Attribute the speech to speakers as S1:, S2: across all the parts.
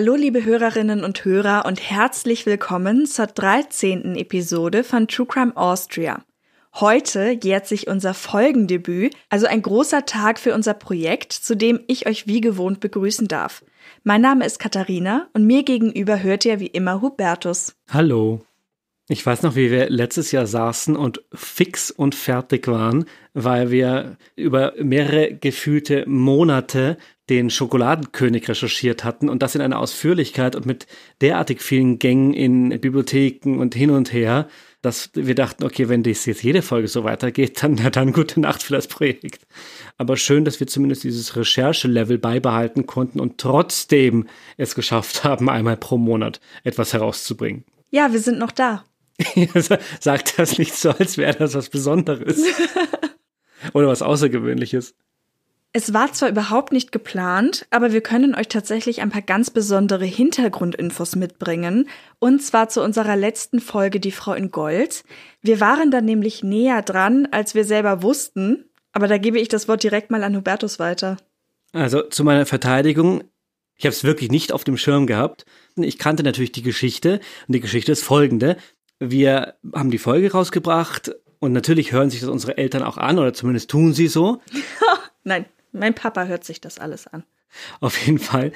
S1: Hallo liebe Hörerinnen und Hörer und herzlich willkommen zur 13. Episode von True Crime Austria. Heute jährt sich unser Folgendebüt, also ein großer Tag für unser Projekt, zu dem ich euch wie gewohnt begrüßen darf. Mein Name ist Katharina und mir gegenüber hört ihr wie immer Hubertus.
S2: Hallo. Ich weiß noch, wie wir letztes Jahr saßen und fix und fertig waren, weil wir über mehrere gefühlte Monate den Schokoladenkönig recherchiert hatten und das in einer Ausführlichkeit und mit derartig vielen Gängen in Bibliotheken und hin und her, dass wir dachten, okay, wenn das jetzt jede Folge so weitergeht, dann, na, dann gute Nacht für das Projekt. Aber schön, dass wir zumindest dieses Recherchelevel beibehalten konnten und trotzdem es geschafft haben, einmal pro Monat etwas herauszubringen.
S1: Ja, wir sind noch da.
S2: Sagt das nicht so, als wäre das was Besonderes. Oder was Außergewöhnliches.
S1: Es war zwar überhaupt nicht geplant, aber wir können euch tatsächlich ein paar ganz besondere Hintergrundinfos mitbringen. Und zwar zu unserer letzten Folge Die Frau in Gold. Wir waren dann nämlich näher dran, als wir selber wussten. Aber da gebe ich das Wort direkt mal an Hubertus weiter.
S2: Also zu meiner Verteidigung, ich habe es wirklich nicht auf dem Schirm gehabt. Ich kannte natürlich die Geschichte und die Geschichte ist folgende. Wir haben die Folge rausgebracht und natürlich hören sich das unsere Eltern auch an oder zumindest tun sie so.
S1: Nein, mein Papa hört sich das alles an.
S2: Auf jeden Fall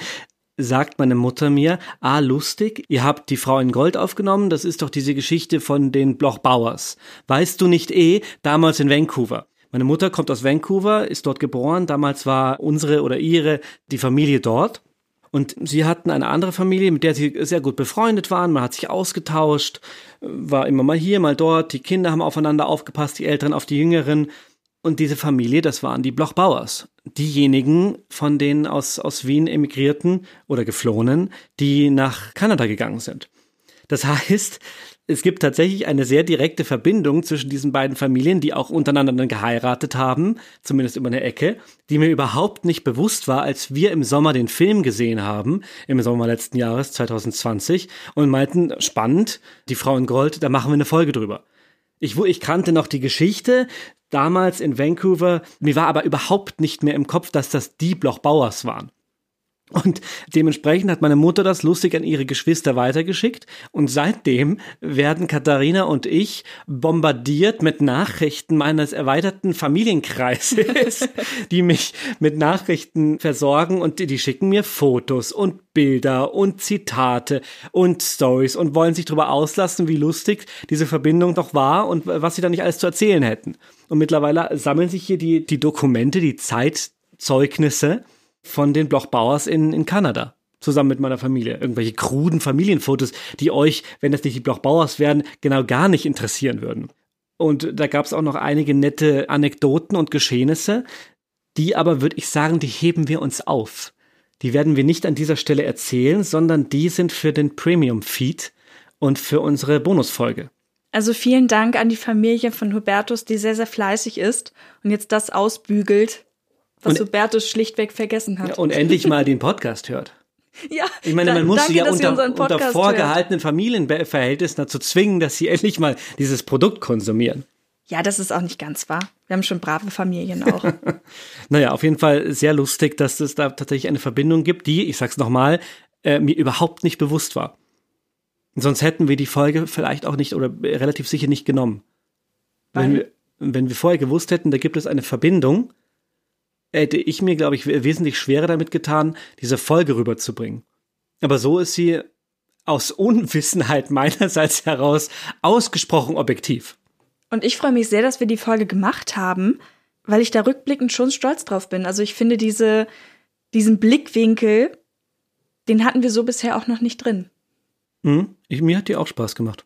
S2: sagt meine Mutter mir, ah, lustig, ihr habt die Frau in Gold aufgenommen, das ist doch diese Geschichte von den Bloch Bauers. Weißt du nicht eh, damals in Vancouver. Meine Mutter kommt aus Vancouver, ist dort geboren, damals war unsere oder ihre die Familie dort. Und sie hatten eine andere Familie, mit der sie sehr gut befreundet waren. Man hat sich ausgetauscht, war immer mal hier, mal dort. Die Kinder haben aufeinander aufgepasst, die Älteren auf die Jüngeren. Und diese Familie, das waren die Bloch-Bauers. Diejenigen von denen aus, aus Wien emigrierten oder geflohenen, die nach Kanada gegangen sind. Das heißt, es gibt tatsächlich eine sehr direkte Verbindung zwischen diesen beiden Familien, die auch untereinander dann geheiratet haben, zumindest über eine Ecke, die mir überhaupt nicht bewusst war, als wir im Sommer den Film gesehen haben, im Sommer letzten Jahres 2020, und meinten, spannend, die Frau in Gold, da machen wir eine Folge drüber. Ich, ich kannte noch die Geschichte, damals in Vancouver. Mir war aber überhaupt nicht mehr im Kopf, dass das die Bloch Bauers waren. Und dementsprechend hat meine Mutter das lustig an ihre Geschwister weitergeschickt. Und seitdem werden Katharina und ich bombardiert mit Nachrichten meines erweiterten Familienkreises, die mich mit Nachrichten versorgen und die, die schicken mir Fotos und Bilder und Zitate und Stories und wollen sich darüber auslassen, wie lustig diese Verbindung doch war und was sie da nicht alles zu erzählen hätten. Und mittlerweile sammeln sich hier die, die Dokumente, die Zeitzeugnisse von den Blochbauers in, in Kanada. Zusammen mit meiner Familie. Irgendwelche kruden Familienfotos, die euch, wenn das nicht die Blochbauers wären, genau gar nicht interessieren würden. Und da gab es auch noch einige nette Anekdoten und Geschehnisse, die aber, würde ich sagen, die heben wir uns auf. Die werden wir nicht an dieser Stelle erzählen, sondern die sind für den Premium-Feed und für unsere Bonusfolge.
S1: Also vielen Dank an die Familie von Hubertus, die sehr, sehr fleißig ist und jetzt das ausbügelt, was und, Hubertus schlichtweg vergessen hat.
S2: Ja, und endlich mal den Podcast hört.
S1: Ja,
S2: ich meine, man muss sie ja unter, unter vorgehaltenen. Familienverhältnissen dazu zwingen, dass sie endlich mal dieses Produkt konsumieren.
S1: Ja, das ist auch nicht ganz wahr. Wir haben schon brave Familien auch.
S2: naja, auf jeden Fall sehr lustig, dass es da tatsächlich eine Verbindung gibt, die, ich sag's nochmal, äh, mir überhaupt nicht bewusst war. Sonst hätten wir die Folge vielleicht auch nicht oder relativ sicher nicht genommen. Wenn wir, wenn wir vorher gewusst hätten, da gibt es eine Verbindung, hätte ich mir, glaube ich, wesentlich schwerer damit getan, diese Folge rüberzubringen. Aber so ist sie aus Unwissenheit meinerseits heraus ausgesprochen objektiv.
S1: Und ich freue mich sehr, dass wir die Folge gemacht haben, weil ich da rückblickend schon stolz drauf bin. Also ich finde diese, diesen Blickwinkel, den hatten wir so bisher auch noch nicht drin.
S2: Mhm. Ich, mir hat die auch Spaß gemacht.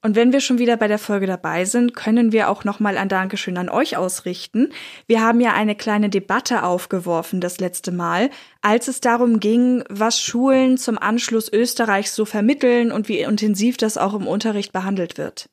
S1: Und wenn wir schon wieder bei der Folge dabei sind, können wir auch nochmal ein Dankeschön an euch ausrichten. Wir haben ja eine kleine Debatte aufgeworfen das letzte Mal, als es darum ging, was Schulen zum Anschluss Österreichs so vermitteln und wie intensiv das auch im Unterricht behandelt wird.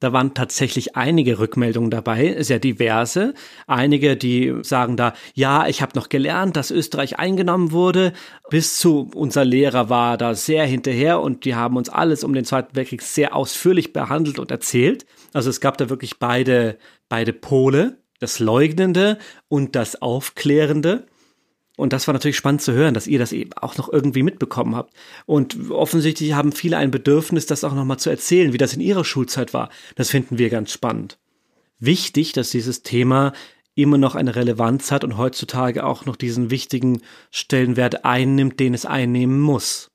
S2: Da waren tatsächlich einige Rückmeldungen dabei, sehr diverse. Einige, die sagen da, ja, ich habe noch gelernt, dass Österreich eingenommen wurde, bis zu unser Lehrer war da sehr hinterher und die haben uns alles um den Zweiten Weltkrieg sehr ausführlich behandelt und erzählt. Also es gab da wirklich beide, beide Pole, das Leugnende und das Aufklärende. Und das war natürlich spannend zu hören, dass ihr das eben auch noch irgendwie mitbekommen habt. Und offensichtlich haben viele ein Bedürfnis, das auch nochmal zu erzählen, wie das in ihrer Schulzeit war. Das finden wir ganz spannend. Wichtig, dass dieses Thema immer noch eine Relevanz hat und heutzutage auch noch diesen wichtigen Stellenwert einnimmt, den es einnehmen muss.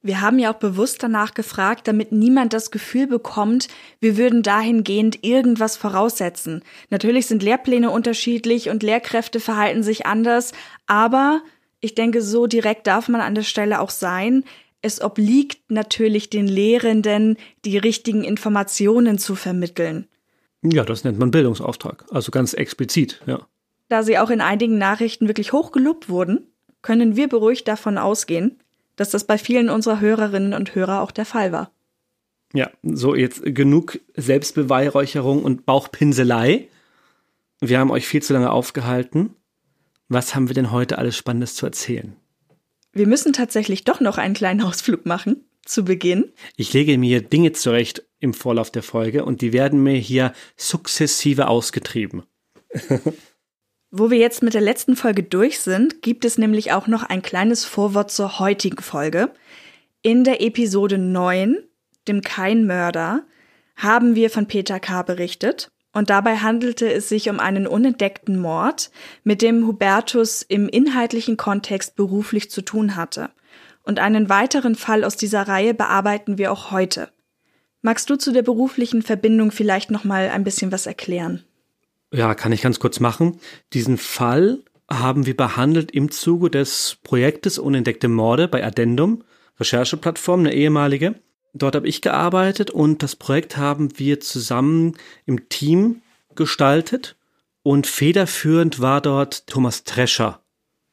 S1: Wir haben ja auch bewusst danach gefragt, damit niemand das Gefühl bekommt, wir würden dahingehend irgendwas voraussetzen. Natürlich sind Lehrpläne unterschiedlich und Lehrkräfte verhalten sich anders, aber ich denke, so direkt darf man an der Stelle auch sein. Es obliegt natürlich den Lehrenden, die richtigen Informationen zu vermitteln.
S2: Ja, das nennt man Bildungsauftrag, also ganz explizit, ja.
S1: Da sie auch in einigen Nachrichten wirklich hochgelobt wurden, können wir beruhigt davon ausgehen, dass das bei vielen unserer Hörerinnen und Hörer auch der Fall war.
S2: Ja, so jetzt genug Selbstbeweihräucherung und Bauchpinselei. Wir haben euch viel zu lange aufgehalten. Was haben wir denn heute alles Spannendes zu erzählen?
S1: Wir müssen tatsächlich doch noch einen kleinen Ausflug machen zu Beginn.
S2: Ich lege mir Dinge zurecht im Vorlauf der Folge und die werden mir hier sukzessive ausgetrieben.
S1: Wo wir jetzt mit der letzten Folge durch sind, gibt es nämlich auch noch ein kleines Vorwort zur heutigen Folge. In der Episode 9, dem Kein-Mörder, haben wir von Peter K. berichtet. Und dabei handelte es sich um einen unentdeckten Mord, mit dem Hubertus im inhaltlichen Kontext beruflich zu tun hatte. Und einen weiteren Fall aus dieser Reihe bearbeiten wir auch heute. Magst du zu der beruflichen Verbindung vielleicht noch mal ein bisschen was erklären?
S2: Ja, kann ich ganz kurz machen. Diesen Fall haben wir behandelt im Zuge des Projektes Unentdeckte Morde bei Addendum, Rechercheplattform, eine ehemalige. Dort habe ich gearbeitet und das Projekt haben wir zusammen im Team gestaltet und federführend war dort Thomas Trescher,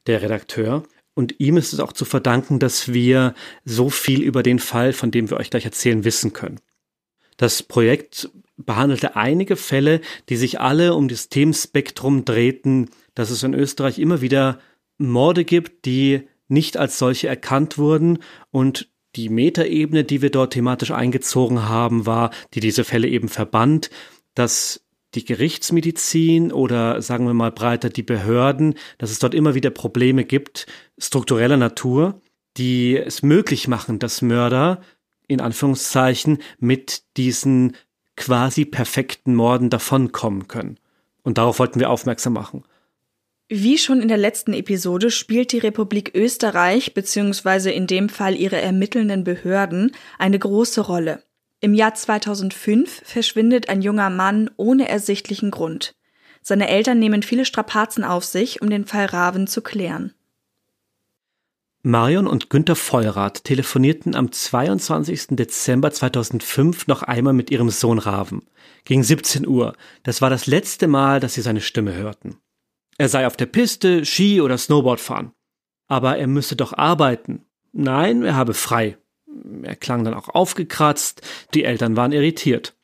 S2: der Redakteur. Und ihm ist es auch zu verdanken, dass wir so viel über den Fall, von dem wir euch gleich erzählen, wissen können. Das Projekt behandelte einige Fälle, die sich alle um das Themenspektrum drehten, dass es in Österreich immer wieder Morde gibt, die nicht als solche erkannt wurden. Und die Metaebene, die wir dort thematisch eingezogen haben, war, die diese Fälle eben verband, dass die Gerichtsmedizin oder sagen wir mal breiter die Behörden, dass es dort immer wieder Probleme gibt, struktureller Natur, die es möglich machen, dass Mörder in Anführungszeichen mit diesen quasi perfekten Morden davonkommen können. Und darauf wollten wir aufmerksam machen.
S1: Wie schon in der letzten Episode spielt die Republik Österreich bzw. in dem Fall ihre ermittelnden Behörden eine große Rolle. Im Jahr 2005 verschwindet ein junger Mann ohne ersichtlichen Grund. Seine Eltern nehmen viele Strapazen auf sich, um den Fall Raven zu klären.
S2: Marion und Günter Vollrath telefonierten am 22. Dezember 2005 noch einmal mit ihrem Sohn Raven. Gegen 17 Uhr. Das war das letzte Mal, dass sie seine Stimme hörten. Er sei auf der Piste, Ski oder Snowboard fahren. Aber er müsse doch arbeiten. Nein, er habe frei. Er klang dann auch aufgekratzt, die Eltern waren irritiert.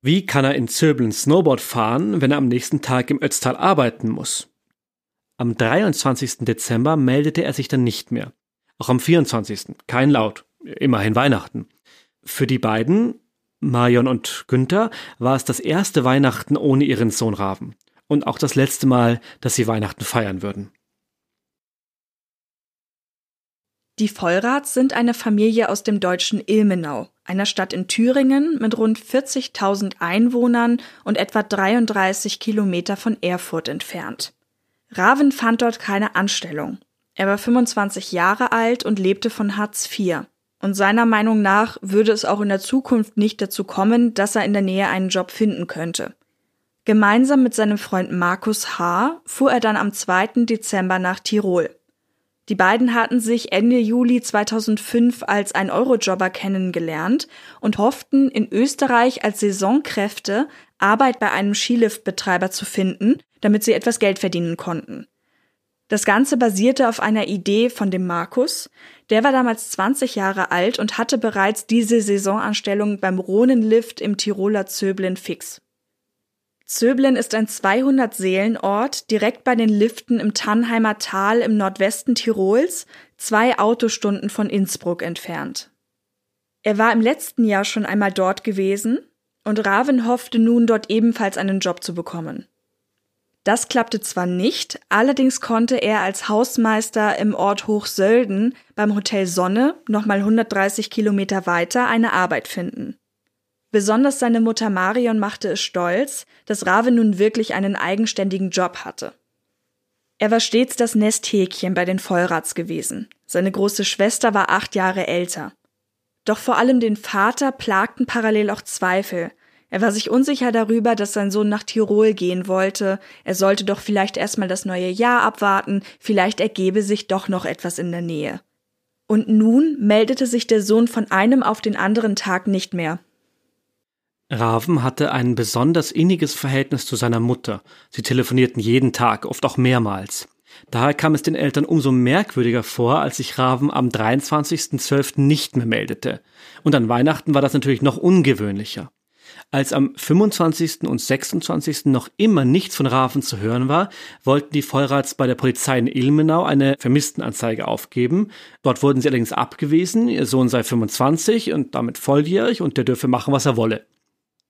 S2: Wie kann er in Zöbeln Snowboard fahren, wenn er am nächsten Tag im Ötztal arbeiten muss? Am 23. Dezember meldete er sich dann nicht mehr. Auch am 24. kein Laut. Immerhin Weihnachten. Für die beiden, Marion und Günther, war es das erste Weihnachten ohne ihren Sohn Raven. Und auch das letzte Mal, dass sie Weihnachten feiern würden.
S1: Die Vollraths sind eine Familie aus dem deutschen Ilmenau, einer Stadt in Thüringen mit rund 40.000 Einwohnern und etwa 33 Kilometer von Erfurt entfernt. Raven fand dort keine Anstellung. Er war 25 Jahre alt und lebte von Hartz IV. Und seiner Meinung nach würde es auch in der Zukunft nicht dazu kommen, dass er in der Nähe einen Job finden könnte. Gemeinsam mit seinem Freund Markus H. fuhr er dann am 2. Dezember nach Tirol. Die beiden hatten sich Ende Juli 2005 als ein Eurojobber kennengelernt und hofften, in Österreich als Saisonkräfte Arbeit bei einem Skiliftbetreiber zu finden, damit sie etwas Geld verdienen konnten. Das Ganze basierte auf einer Idee von dem Markus. Der war damals 20 Jahre alt und hatte bereits diese Saisonanstellung beim Rhonenlift im Tiroler Zöblen fix. Zöblen ist ein 200-Seelen-Ort direkt bei den Liften im Tannheimer Tal im Nordwesten Tirols, zwei Autostunden von Innsbruck entfernt. Er war im letzten Jahr schon einmal dort gewesen und Raven hoffte nun dort ebenfalls einen Job zu bekommen. Das klappte zwar nicht, allerdings konnte er als Hausmeister im Ort Hochsölden beim Hotel Sonne, nochmal 130 Kilometer weiter, eine Arbeit finden. Besonders seine Mutter Marion machte es stolz, dass Rave nun wirklich einen eigenständigen Job hatte. Er war stets das Nesthäkchen bei den Vollrats gewesen. Seine große Schwester war acht Jahre älter. Doch vor allem den Vater plagten parallel auch Zweifel. Er war sich unsicher darüber, dass sein Sohn nach Tirol gehen wollte. Er sollte doch vielleicht erstmal das neue Jahr abwarten, vielleicht ergebe sich doch noch etwas in der Nähe. Und nun meldete sich der Sohn von einem auf den anderen Tag nicht mehr.
S2: Raven hatte ein besonders inniges Verhältnis zu seiner Mutter. Sie telefonierten jeden Tag, oft auch mehrmals. Daher kam es den Eltern umso merkwürdiger vor, als sich Raven am 23.12. nicht mehr meldete. Und an Weihnachten war das natürlich noch ungewöhnlicher. Als am 25. und 26. noch immer nichts von Raven zu hören war, wollten die Vollrats bei der Polizei in Ilmenau eine Vermisstenanzeige aufgeben. Dort wurden sie allerdings abgewiesen, ihr Sohn sei 25 und damit volljährig und der dürfe machen, was er wolle.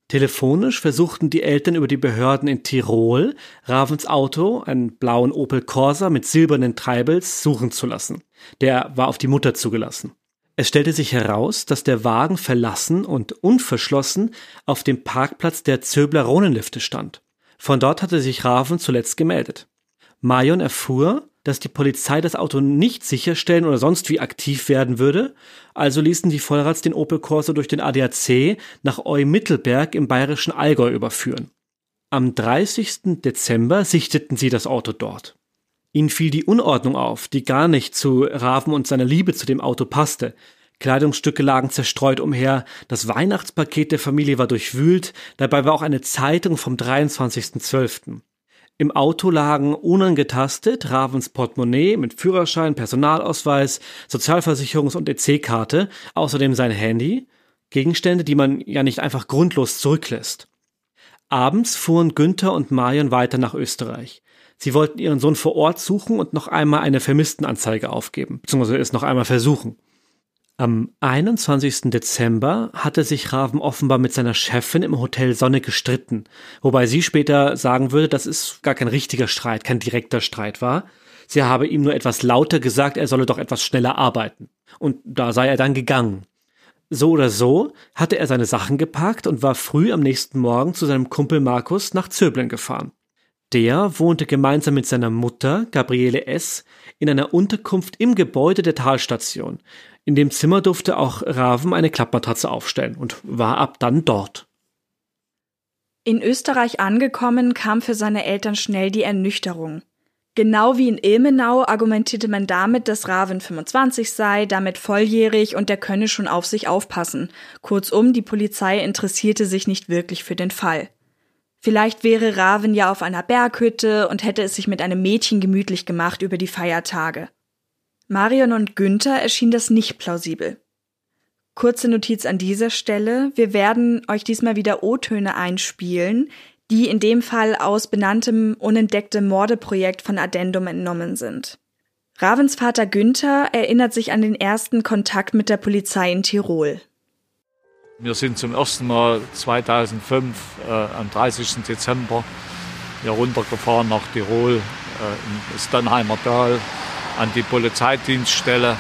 S2: Telefonisch versuchten die Eltern über die Behörden in Tirol, Ravens Auto, einen blauen Opel Corsa mit silbernen Treibels, suchen zu lassen. Der war auf die Mutter zugelassen. Es stellte sich heraus, dass der Wagen verlassen und unverschlossen auf dem Parkplatz der Zöbler Ronenlifte stand. Von dort hatte sich Raven zuletzt gemeldet. Marion erfuhr, dass die Polizei das Auto nicht sicherstellen oder sonst wie aktiv werden würde, also ließen die Vollrats den Opel Corsa durch den ADAC nach Eu-Mittelberg im bayerischen Allgäu überführen. Am 30. Dezember sichteten sie das Auto dort. Ihnen fiel die Unordnung auf, die gar nicht zu Raven und seiner Liebe zu dem Auto passte. Kleidungsstücke lagen zerstreut umher, das Weihnachtspaket der Familie war durchwühlt, dabei war auch eine Zeitung vom 23.12. Im Auto lagen unangetastet Ravens Portemonnaie mit Führerschein, Personalausweis, Sozialversicherungs- und EC-Karte, außerdem sein Handy, Gegenstände, die man ja nicht einfach grundlos zurücklässt. Abends fuhren Günther und Marion weiter nach Österreich. Sie wollten ihren Sohn vor Ort suchen und noch einmal eine Vermisstenanzeige aufgeben, beziehungsweise es noch einmal versuchen. Am 21. Dezember hatte sich Raven offenbar mit seiner Chefin im Hotel Sonne gestritten, wobei sie später sagen würde, dass es gar kein richtiger Streit, kein direkter Streit war. Sie habe ihm nur etwas lauter gesagt, er solle doch etwas schneller arbeiten. Und da sei er dann gegangen. So oder so hatte er seine Sachen gepackt und war früh am nächsten Morgen zu seinem Kumpel Markus nach Zöblen gefahren. Der wohnte gemeinsam mit seiner Mutter, Gabriele S., in einer Unterkunft im Gebäude der Talstation. In dem Zimmer durfte auch Raven eine Klappmatratze aufstellen und war ab dann dort.
S1: In Österreich angekommen, kam für seine Eltern schnell die Ernüchterung. Genau wie in Ilmenau argumentierte man damit, dass Raven 25 sei, damit volljährig und der könne schon auf sich aufpassen. Kurzum, die Polizei interessierte sich nicht wirklich für den Fall. Vielleicht wäre Raven ja auf einer Berghütte und hätte es sich mit einem Mädchen gemütlich gemacht über die Feiertage. Marion und Günther erschien das nicht plausibel. Kurze Notiz an dieser Stelle. Wir werden euch diesmal wieder O-Töne einspielen, die in dem Fall aus benanntem unentdecktem Mordeprojekt von Addendum entnommen sind. Ravens Vater Günther erinnert sich an den ersten Kontakt mit der Polizei in Tirol.
S3: Wir sind zum ersten Mal 2005 äh, am 30. Dezember hier runtergefahren nach Tirol, äh, ins Dannheimer Tal, an die Polizeidienststelle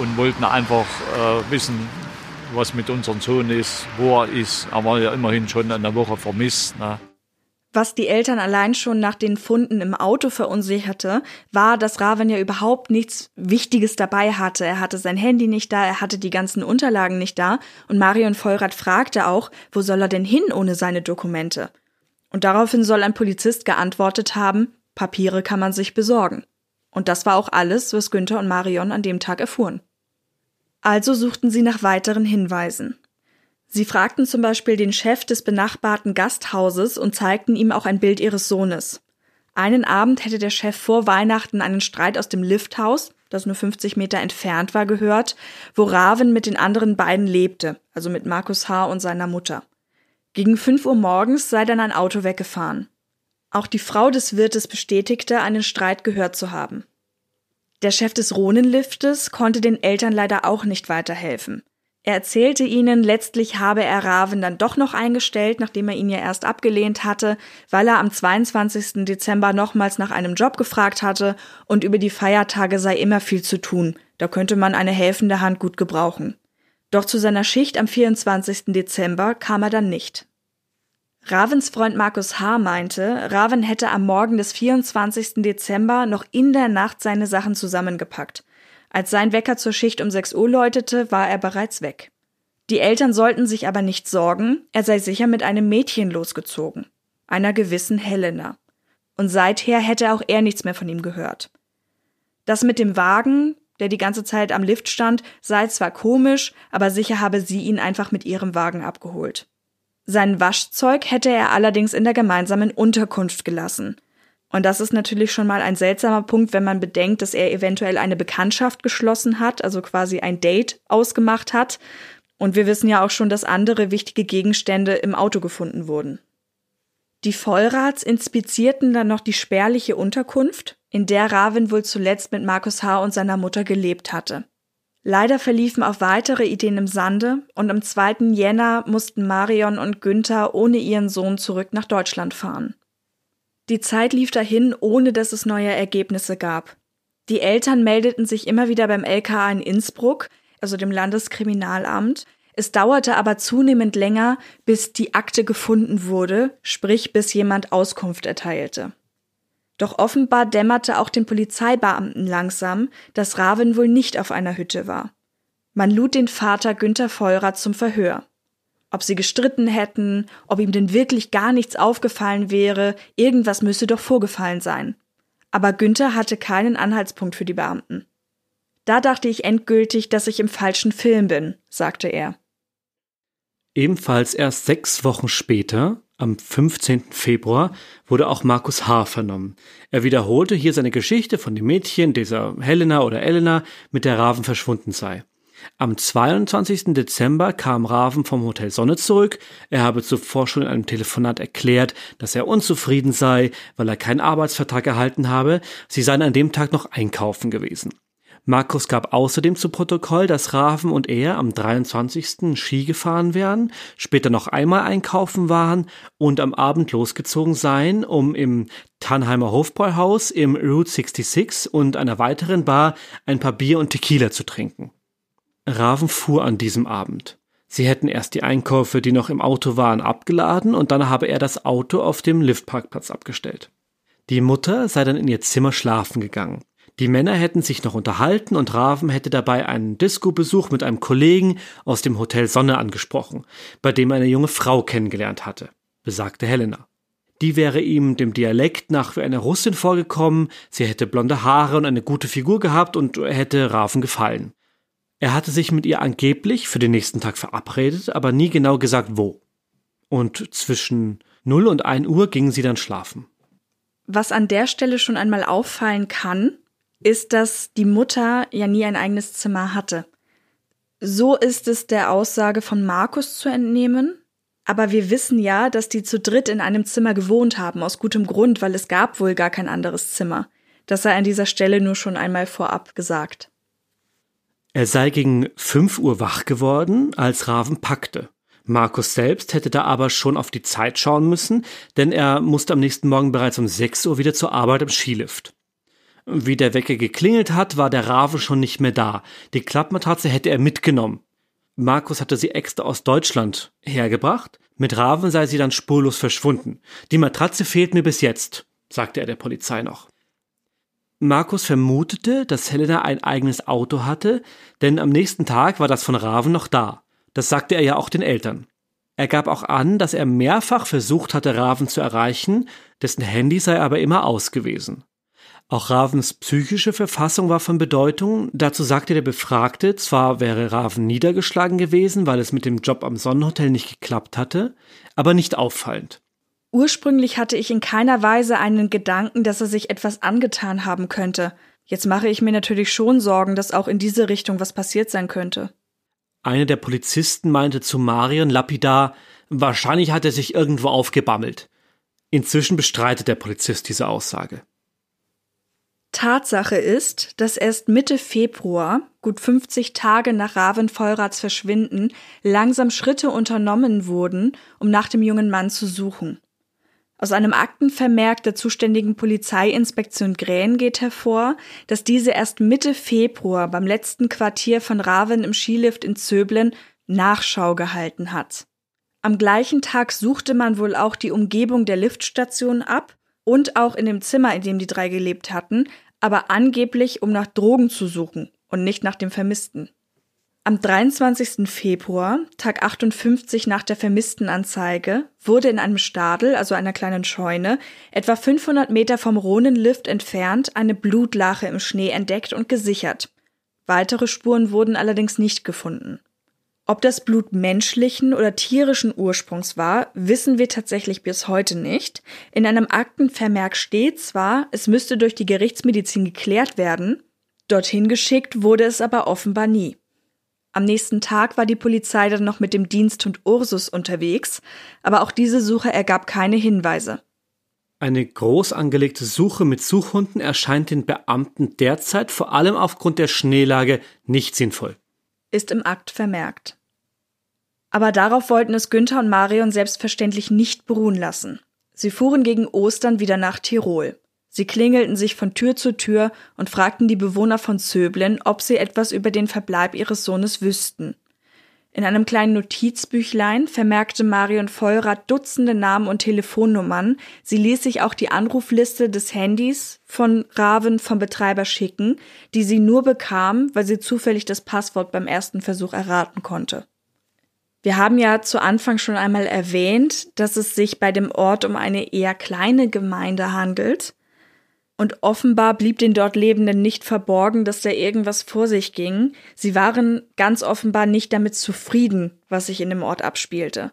S3: und wollten einfach äh, wissen, was mit unserem Sohn ist, wo er ist. Er war ja immerhin schon eine Woche vermisst. Ne?
S1: Was die Eltern allein schon nach den Funden im Auto verunsicherte, war, dass Raven ja überhaupt nichts Wichtiges dabei hatte. Er hatte sein Handy nicht da, er hatte die ganzen Unterlagen nicht da und Marion Vollrath fragte auch, wo soll er denn hin ohne seine Dokumente? Und daraufhin soll ein Polizist geantwortet haben, Papiere kann man sich besorgen. Und das war auch alles, was Günther und Marion an dem Tag erfuhren. Also suchten sie nach weiteren Hinweisen. Sie fragten zum Beispiel den Chef des benachbarten Gasthauses und zeigten ihm auch ein Bild ihres Sohnes. Einen Abend hätte der Chef vor Weihnachten einen Streit aus dem Lifthaus, das nur 50 Meter entfernt war, gehört, wo Raven mit den anderen beiden lebte, also mit Markus H. und seiner Mutter. Gegen 5 Uhr morgens sei dann ein Auto weggefahren. Auch die Frau des Wirtes bestätigte, einen Streit gehört zu haben. Der Chef des Rohnenliftes konnte den Eltern leider auch nicht weiterhelfen. Er erzählte ihnen, letztlich habe er Raven dann doch noch eingestellt, nachdem er ihn ja erst abgelehnt hatte, weil er am 22. Dezember nochmals nach einem Job gefragt hatte und über die Feiertage sei immer viel zu tun. Da könnte man eine helfende Hand gut gebrauchen. Doch zu seiner Schicht am 24. Dezember kam er dann nicht. Ravens Freund Markus H. meinte, Raven hätte am Morgen des 24. Dezember noch in der Nacht seine Sachen zusammengepackt. Als sein Wecker zur Schicht um 6 Uhr läutete, war er bereits weg. Die Eltern sollten sich aber nicht sorgen, er sei sicher mit einem Mädchen losgezogen, einer gewissen Helena. Und seither hätte auch er nichts mehr von ihm gehört. Das mit dem Wagen, der die ganze Zeit am Lift stand, sei zwar komisch, aber sicher habe sie ihn einfach mit ihrem Wagen abgeholt. Sein Waschzeug hätte er allerdings in der gemeinsamen Unterkunft gelassen. Und das ist natürlich schon mal ein seltsamer Punkt, wenn man bedenkt, dass er eventuell eine Bekanntschaft geschlossen hat, also quasi ein Date ausgemacht hat. Und wir wissen ja auch schon, dass andere wichtige Gegenstände im Auto gefunden wurden. Die Vollrats inspizierten dann noch die spärliche Unterkunft, in der Ravin wohl zuletzt mit Markus H. und seiner Mutter gelebt hatte. Leider verliefen auch weitere Ideen im Sande und am 2. Jänner mussten Marion und Günther ohne ihren Sohn zurück nach Deutschland fahren. Die Zeit lief dahin, ohne dass es neue Ergebnisse gab. Die Eltern meldeten sich immer wieder beim LKA in Innsbruck, also dem Landeskriminalamt. Es dauerte aber zunehmend länger, bis die Akte gefunden wurde, sprich bis jemand Auskunft erteilte. Doch offenbar dämmerte auch den Polizeibeamten langsam, dass Raven wohl nicht auf einer Hütte war. Man lud den Vater Günther Vollrath zum Verhör ob sie gestritten hätten, ob ihm denn wirklich gar nichts aufgefallen wäre, irgendwas müsse doch vorgefallen sein. Aber Günther hatte keinen Anhaltspunkt für die Beamten. Da dachte ich endgültig, dass ich im falschen Film bin, sagte er.
S2: Ebenfalls erst sechs Wochen später, am 15. Februar, wurde auch Markus H. vernommen. Er wiederholte hier seine Geschichte von dem Mädchen, dieser Helena oder Elena, mit der Raven verschwunden sei. Am 22. Dezember kam Raven vom Hotel Sonne zurück. Er habe zuvor schon in einem Telefonat erklärt, dass er unzufrieden sei, weil er keinen Arbeitsvertrag erhalten habe. Sie seien an dem Tag noch einkaufen gewesen. Markus gab außerdem zu Protokoll, dass Raven und er am 23. Ski gefahren wären, später noch einmal einkaufen waren und am Abend losgezogen seien, um im Tannheimer Hofbräuhaus, im Route 66 und einer weiteren Bar ein paar Bier und Tequila zu trinken. Raven fuhr an diesem Abend. Sie hätten erst die Einkäufe, die noch im Auto waren, abgeladen und dann habe er das Auto auf dem Liftparkplatz abgestellt. Die Mutter sei dann in ihr Zimmer schlafen gegangen. Die Männer hätten sich noch unterhalten und Raven hätte dabei einen Disco-Besuch mit einem Kollegen aus dem Hotel Sonne angesprochen, bei dem er eine junge Frau kennengelernt hatte, besagte Helena. Die wäre ihm dem Dialekt nach wie eine Russin vorgekommen, sie hätte blonde Haare und eine gute Figur gehabt und hätte Raven gefallen. Er hatte sich mit ihr angeblich für den nächsten Tag verabredet, aber nie genau gesagt wo. Und zwischen 0 und 1 Uhr gingen sie dann schlafen.
S1: Was an der Stelle schon einmal auffallen kann, ist, dass die Mutter ja nie ein eigenes Zimmer hatte. So ist es der Aussage von Markus zu entnehmen. Aber wir wissen ja, dass die zu dritt in einem Zimmer gewohnt haben, aus gutem Grund, weil es gab wohl gar kein anderes Zimmer. Das sei an dieser Stelle nur schon einmal vorab gesagt.
S2: Er sei gegen fünf Uhr wach geworden, als Raven packte. Markus selbst hätte da aber schon auf die Zeit schauen müssen, denn er musste am nächsten Morgen bereits um sechs Uhr wieder zur Arbeit im Skilift. Wie der Wecker geklingelt hat, war der Raven schon nicht mehr da. Die Klappmatratze hätte er mitgenommen. Markus hatte sie extra aus Deutschland hergebracht. Mit Raven sei sie dann spurlos verschwunden. Die Matratze fehlt mir bis jetzt, sagte er der Polizei noch. Markus vermutete, dass Helena ein eigenes Auto hatte, denn am nächsten Tag war das von Raven noch da. Das sagte er ja auch den Eltern. Er gab auch an, dass er mehrfach versucht hatte, Raven zu erreichen, dessen Handy sei aber immer aus gewesen. Auch Ravens psychische Verfassung war von Bedeutung. Dazu sagte der Befragte, zwar wäre Raven niedergeschlagen gewesen, weil es mit dem Job am Sonnenhotel nicht geklappt hatte, aber nicht auffallend.
S1: Ursprünglich hatte ich in keiner Weise einen Gedanken, dass er sich etwas angetan haben könnte. Jetzt mache ich mir natürlich schon Sorgen, dass auch in diese Richtung was passiert sein könnte.
S2: Einer der Polizisten meinte zu Marion lapidar, wahrscheinlich hat er sich irgendwo aufgebammelt. Inzwischen bestreitet der Polizist diese Aussage.
S1: Tatsache ist, dass erst Mitte Februar, gut 50 Tage nach Raven Vollrads Verschwinden, langsam Schritte unternommen wurden, um nach dem jungen Mann zu suchen. Aus einem Aktenvermerk der zuständigen Polizeiinspektion Grähen geht hervor, dass diese erst Mitte Februar beim letzten Quartier von Raven im Skilift in Zöblen Nachschau gehalten hat. Am gleichen Tag suchte man wohl auch die Umgebung der Liftstation ab und auch in dem Zimmer, in dem die drei gelebt hatten, aber angeblich um nach Drogen zu suchen und nicht nach dem Vermissten. Am 23. Februar, Tag 58 nach der Vermisstenanzeige, wurde in einem Stadel, also einer kleinen Scheune, etwa 500 Meter vom Rhonenlift entfernt eine Blutlache im Schnee entdeckt und gesichert. Weitere Spuren wurden allerdings nicht gefunden. Ob das Blut menschlichen oder tierischen Ursprungs war, wissen wir tatsächlich bis heute nicht. In einem Aktenvermerk steht zwar, es müsste durch die Gerichtsmedizin geklärt werden, dorthin geschickt wurde es aber offenbar nie. Am nächsten Tag war die Polizei dann noch mit dem Diensthund Ursus unterwegs, aber auch diese Suche ergab keine Hinweise.
S2: Eine groß angelegte Suche mit Suchhunden erscheint den Beamten derzeit vor allem aufgrund der Schneelage nicht sinnvoll.
S1: Ist im Akt vermerkt. Aber darauf wollten es Günther und Marion selbstverständlich nicht beruhen lassen. Sie fuhren gegen Ostern wieder nach Tirol. Sie klingelten sich von Tür zu Tür und fragten die Bewohner von Zöblen, ob sie etwas über den Verbleib ihres Sohnes wüssten. In einem kleinen Notizbüchlein vermerkte Marion Vollrath Dutzende Namen und Telefonnummern. Sie ließ sich auch die Anrufliste des Handys von Raven vom Betreiber schicken, die sie nur bekam, weil sie zufällig das Passwort beim ersten Versuch erraten konnte. Wir haben ja zu Anfang schon einmal erwähnt, dass es sich bei dem Ort um eine eher kleine Gemeinde handelt. Und offenbar blieb den dort Lebenden nicht verborgen, dass da irgendwas vor sich ging. Sie waren ganz offenbar nicht damit zufrieden, was sich in dem Ort abspielte.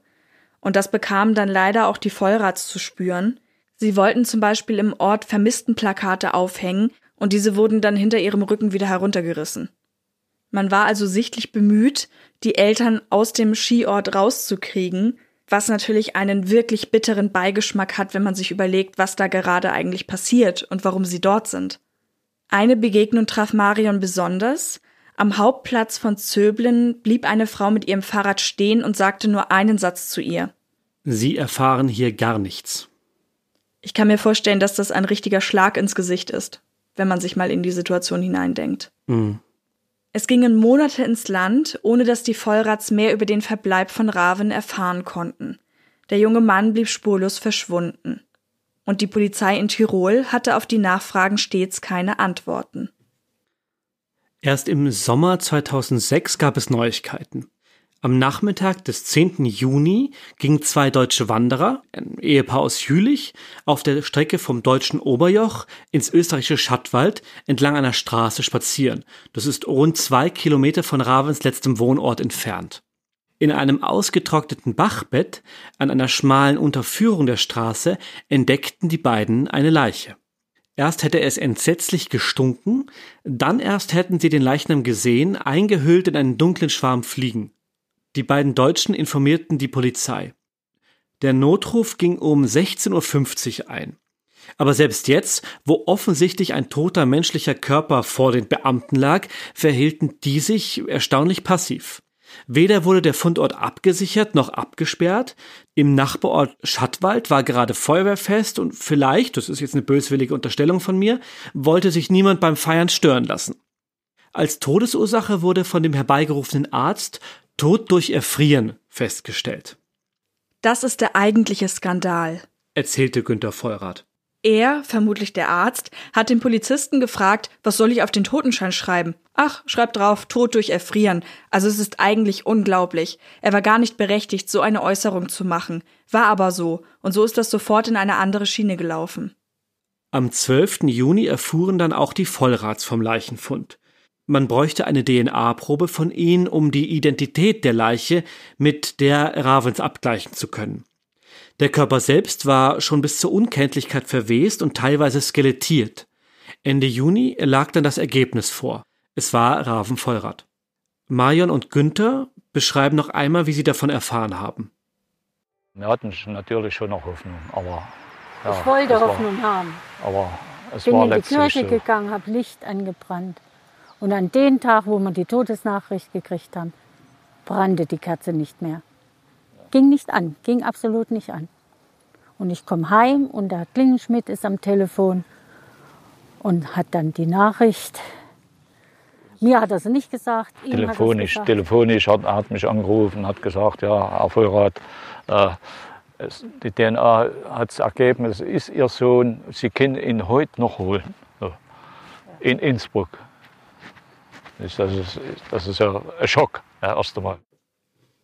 S1: Und das bekamen dann leider auch die Vollrats zu spüren. Sie wollten zum Beispiel im Ort Vermisstenplakate aufhängen und diese wurden dann hinter ihrem Rücken wieder heruntergerissen. Man war also sichtlich bemüht, die Eltern aus dem Skiort rauszukriegen, was natürlich einen wirklich bitteren Beigeschmack hat, wenn man sich überlegt, was da gerade eigentlich passiert und warum sie dort sind. Eine Begegnung traf Marion besonders. Am Hauptplatz von Zöblen blieb eine Frau mit ihrem Fahrrad stehen und sagte nur einen Satz zu ihr.
S2: Sie erfahren hier gar nichts.
S1: Ich kann mir vorstellen, dass das ein richtiger Schlag ins Gesicht ist, wenn man sich mal in die Situation hineindenkt. Mhm. Es gingen Monate ins Land, ohne dass die Vollrats mehr über den Verbleib von Raven erfahren konnten. Der junge Mann blieb spurlos verschwunden. Und die Polizei in Tirol hatte auf die Nachfragen stets keine Antworten.
S2: Erst im Sommer 2006 gab es Neuigkeiten. Am Nachmittag des 10. Juni gingen zwei deutsche Wanderer, ein Ehepaar aus Jülich, auf der Strecke vom deutschen Oberjoch ins österreichische Schattwald entlang einer Straße spazieren. Das ist rund zwei Kilometer von Ravens letztem Wohnort entfernt. In einem ausgetrockneten Bachbett an einer schmalen Unterführung der Straße entdeckten die beiden eine Leiche. Erst hätte es entsetzlich gestunken, dann erst hätten sie den Leichnam gesehen, eingehüllt in einen dunklen Schwarm Fliegen. Die beiden Deutschen informierten die Polizei. Der Notruf ging um 16.50 Uhr ein. Aber selbst jetzt, wo offensichtlich ein toter menschlicher Körper vor den Beamten lag, verhielten die sich erstaunlich passiv. Weder wurde der Fundort abgesichert noch abgesperrt. Im Nachbarort Schattwald war gerade Feuerwehrfest und vielleicht, das ist jetzt eine böswillige Unterstellung von mir, wollte sich niemand beim Feiern stören lassen. Als Todesursache wurde von dem herbeigerufenen Arzt Tod durch Erfrieren festgestellt.
S1: Das ist der eigentliche Skandal,
S2: erzählte Günter Vollrath.
S1: Er, vermutlich der Arzt, hat den Polizisten gefragt, was soll ich auf den Totenschein schreiben? Ach, schreib drauf, Tod durch Erfrieren. Also es ist eigentlich unglaublich. Er war gar nicht berechtigt, so eine Äußerung zu machen. War aber so, und so ist das sofort in eine andere Schiene gelaufen.
S2: Am 12. Juni erfuhren dann auch die Vollrats vom Leichenfund. Man bräuchte eine DNA-Probe von ihnen, um die Identität der Leiche mit der Ravens abgleichen zu können. Der Körper selbst war schon bis zur Unkenntlichkeit verwest und teilweise skelettiert. Ende Juni lag dann das Ergebnis vor. Es war Raven Vollrad. Marion und Günther beschreiben noch einmal, wie sie davon erfahren haben.
S3: Wir hatten natürlich schon noch Hoffnung, aber
S4: ja, ich wollte Hoffnung war, haben.
S3: Aber es
S4: bin
S3: war
S4: in die Kirche
S3: so.
S4: gegangen, habe Licht angebrannt. Und an dem Tag, wo wir die Todesnachricht gekriegt haben, brannte die Kerze nicht mehr. Ging nicht an, ging absolut nicht an. Und ich komme heim und der Klingenschmidt ist am Telefon und hat dann die Nachricht. Mir hat er sie nicht gesagt.
S3: telefonisch,
S4: gesagt.
S3: telefonisch hat, hat mich angerufen, hat gesagt, ja, Herr Vollrath, äh, es, die DNA hat das Ergebnis, ist Ihr Sohn, Sie können ihn heute noch holen. So. In Innsbruck. Das ist, das ist ja ein Schock, ja, erst einmal.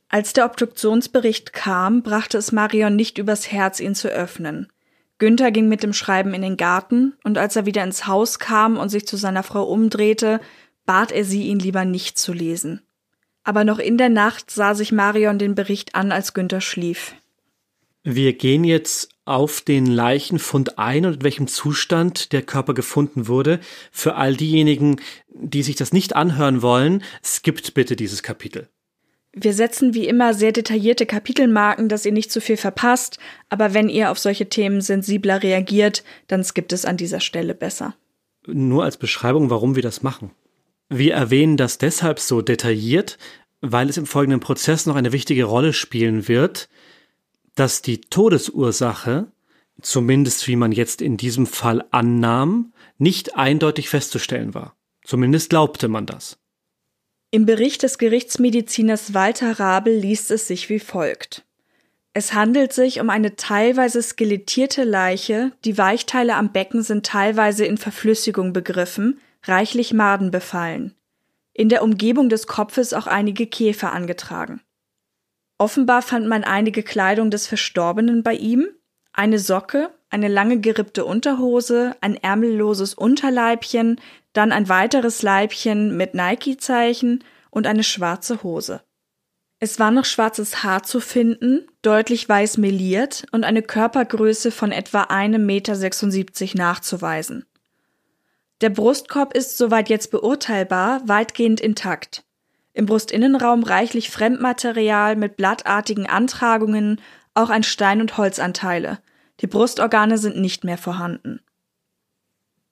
S1: Als der Obduktionsbericht kam, brachte es Marion nicht übers Herz, ihn zu öffnen. Günther ging mit dem Schreiben in den Garten, und als er wieder ins Haus kam und sich zu seiner Frau umdrehte, bat er sie, ihn lieber nicht zu lesen. Aber noch in der Nacht sah sich Marion den Bericht an, als Günther schlief.
S2: Wir gehen jetzt auf den Leichenfund ein und in welchem Zustand der Körper gefunden wurde. Für all diejenigen, die sich das nicht anhören wollen, skippt bitte dieses Kapitel.
S1: Wir setzen wie immer sehr detaillierte Kapitelmarken, dass ihr nicht zu viel verpasst, aber wenn ihr auf solche Themen sensibler reagiert, dann skippt es an dieser Stelle besser.
S2: Nur als Beschreibung, warum wir das machen. Wir erwähnen das deshalb so detailliert, weil es im folgenden Prozess noch eine wichtige Rolle spielen wird, dass die Todesursache, zumindest wie man jetzt in diesem Fall annahm, nicht eindeutig festzustellen war. Zumindest glaubte man das.
S1: Im Bericht des Gerichtsmediziners Walter Rabel liest es sich wie folgt. Es handelt sich um eine teilweise skelettierte Leiche, die Weichteile am Becken sind teilweise in Verflüssigung begriffen, reichlich Maden befallen. In der Umgebung des Kopfes auch einige Käfer angetragen. Offenbar fand man einige Kleidung des Verstorbenen bei ihm, eine Socke, eine lange gerippte Unterhose, ein ärmelloses Unterleibchen, dann ein weiteres Leibchen mit Nike-Zeichen und eine schwarze Hose. Es war noch schwarzes Haar zu finden, deutlich weiß meliert und eine Körpergröße von etwa 1,76 Meter nachzuweisen. Der Brustkorb ist, soweit jetzt beurteilbar, weitgehend intakt. Im Brustinnenraum reichlich Fremdmaterial mit blattartigen Antragungen, auch ein Stein- und Holzanteile. Die Brustorgane sind nicht mehr vorhanden.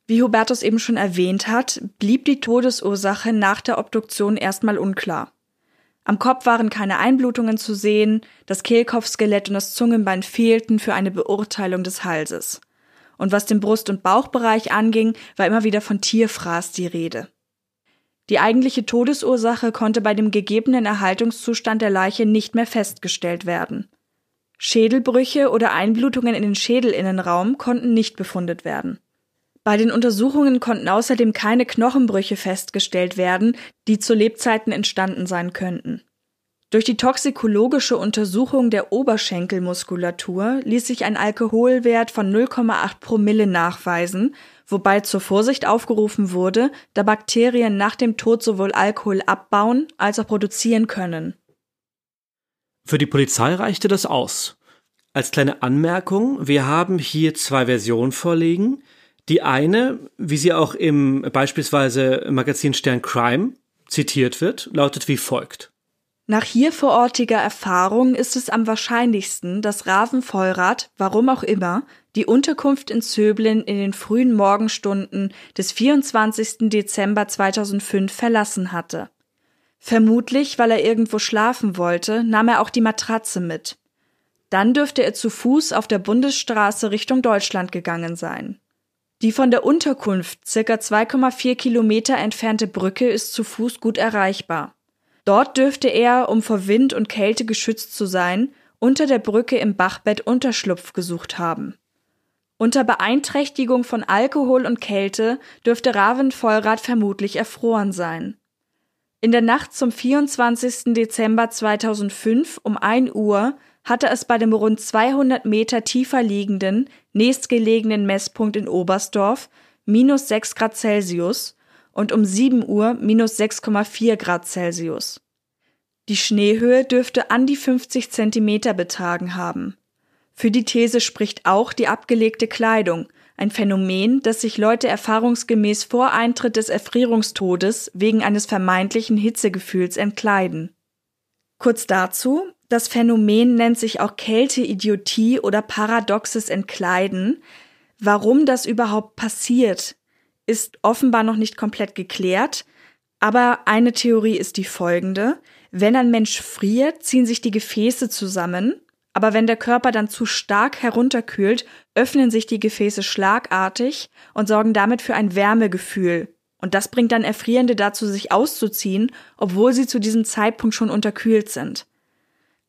S1: Wie Hubertus eben schon erwähnt hat, blieb die Todesursache nach der Obduktion erstmal unklar. Am Kopf waren keine Einblutungen zu sehen, das Kehlkopfskelett und das Zungenbein fehlten für eine Beurteilung des Halses. Und was den Brust- und Bauchbereich anging, war immer wieder von Tierfraß die Rede. Die eigentliche Todesursache konnte bei dem gegebenen Erhaltungszustand der Leiche nicht mehr festgestellt werden. Schädelbrüche oder Einblutungen in den Schädelinnenraum konnten nicht befundet werden. Bei den Untersuchungen konnten außerdem keine Knochenbrüche festgestellt werden, die zu Lebzeiten entstanden sein könnten. Durch die toxikologische Untersuchung der Oberschenkelmuskulatur ließ sich ein Alkoholwert von 0,8 Promille nachweisen, wobei zur Vorsicht aufgerufen wurde, da Bakterien nach dem Tod sowohl Alkohol abbauen als auch produzieren können.
S2: Für die Polizei reichte das aus. Als kleine Anmerkung, wir haben hier zwei Versionen vorliegen. Die eine, wie sie auch im beispielsweise Magazin Stern Crime zitiert wird, lautet wie folgt.
S1: Nach hier vorortiger Erfahrung ist es am wahrscheinlichsten, dass Raven Vollrath, warum auch immer, die Unterkunft in Zöblin in den frühen Morgenstunden des 24. Dezember 2005 verlassen hatte. Vermutlich, weil er irgendwo schlafen wollte, nahm er auch die Matratze mit. Dann dürfte er zu Fuß auf der Bundesstraße Richtung Deutschland gegangen sein. Die von der Unterkunft circa 2,4 Kilometer entfernte Brücke ist zu Fuß gut erreichbar. Dort dürfte er, um vor Wind und Kälte geschützt zu sein, unter der Brücke im Bachbett Unterschlupf gesucht haben. Unter Beeinträchtigung von Alkohol und Kälte dürfte Raven Vollrath vermutlich erfroren sein. In der Nacht zum 24. Dezember 2005 um 1 Uhr hatte es bei dem rund 200 Meter tiefer liegenden, nächstgelegenen Messpunkt in Oberstdorf minus 6 Grad Celsius und um 7 Uhr minus 6,4 Grad Celsius. Die Schneehöhe dürfte an die 50 Zentimeter betragen haben. Für die These spricht auch die abgelegte Kleidung, ein Phänomen, das sich Leute erfahrungsgemäß vor Eintritt des Erfrierungstodes wegen eines vermeintlichen Hitzegefühls entkleiden. Kurz dazu, das Phänomen nennt sich auch Kälteidiotie oder paradoxes Entkleiden. Warum das überhaupt passiert, ist offenbar noch nicht komplett geklärt, aber eine Theorie ist die folgende. Wenn ein Mensch friert, ziehen sich die Gefäße zusammen, aber wenn der Körper dann zu stark herunterkühlt, öffnen sich die Gefäße schlagartig und sorgen damit für ein Wärmegefühl. Und das bringt dann Erfrierende dazu, sich auszuziehen, obwohl sie zu diesem Zeitpunkt schon unterkühlt sind.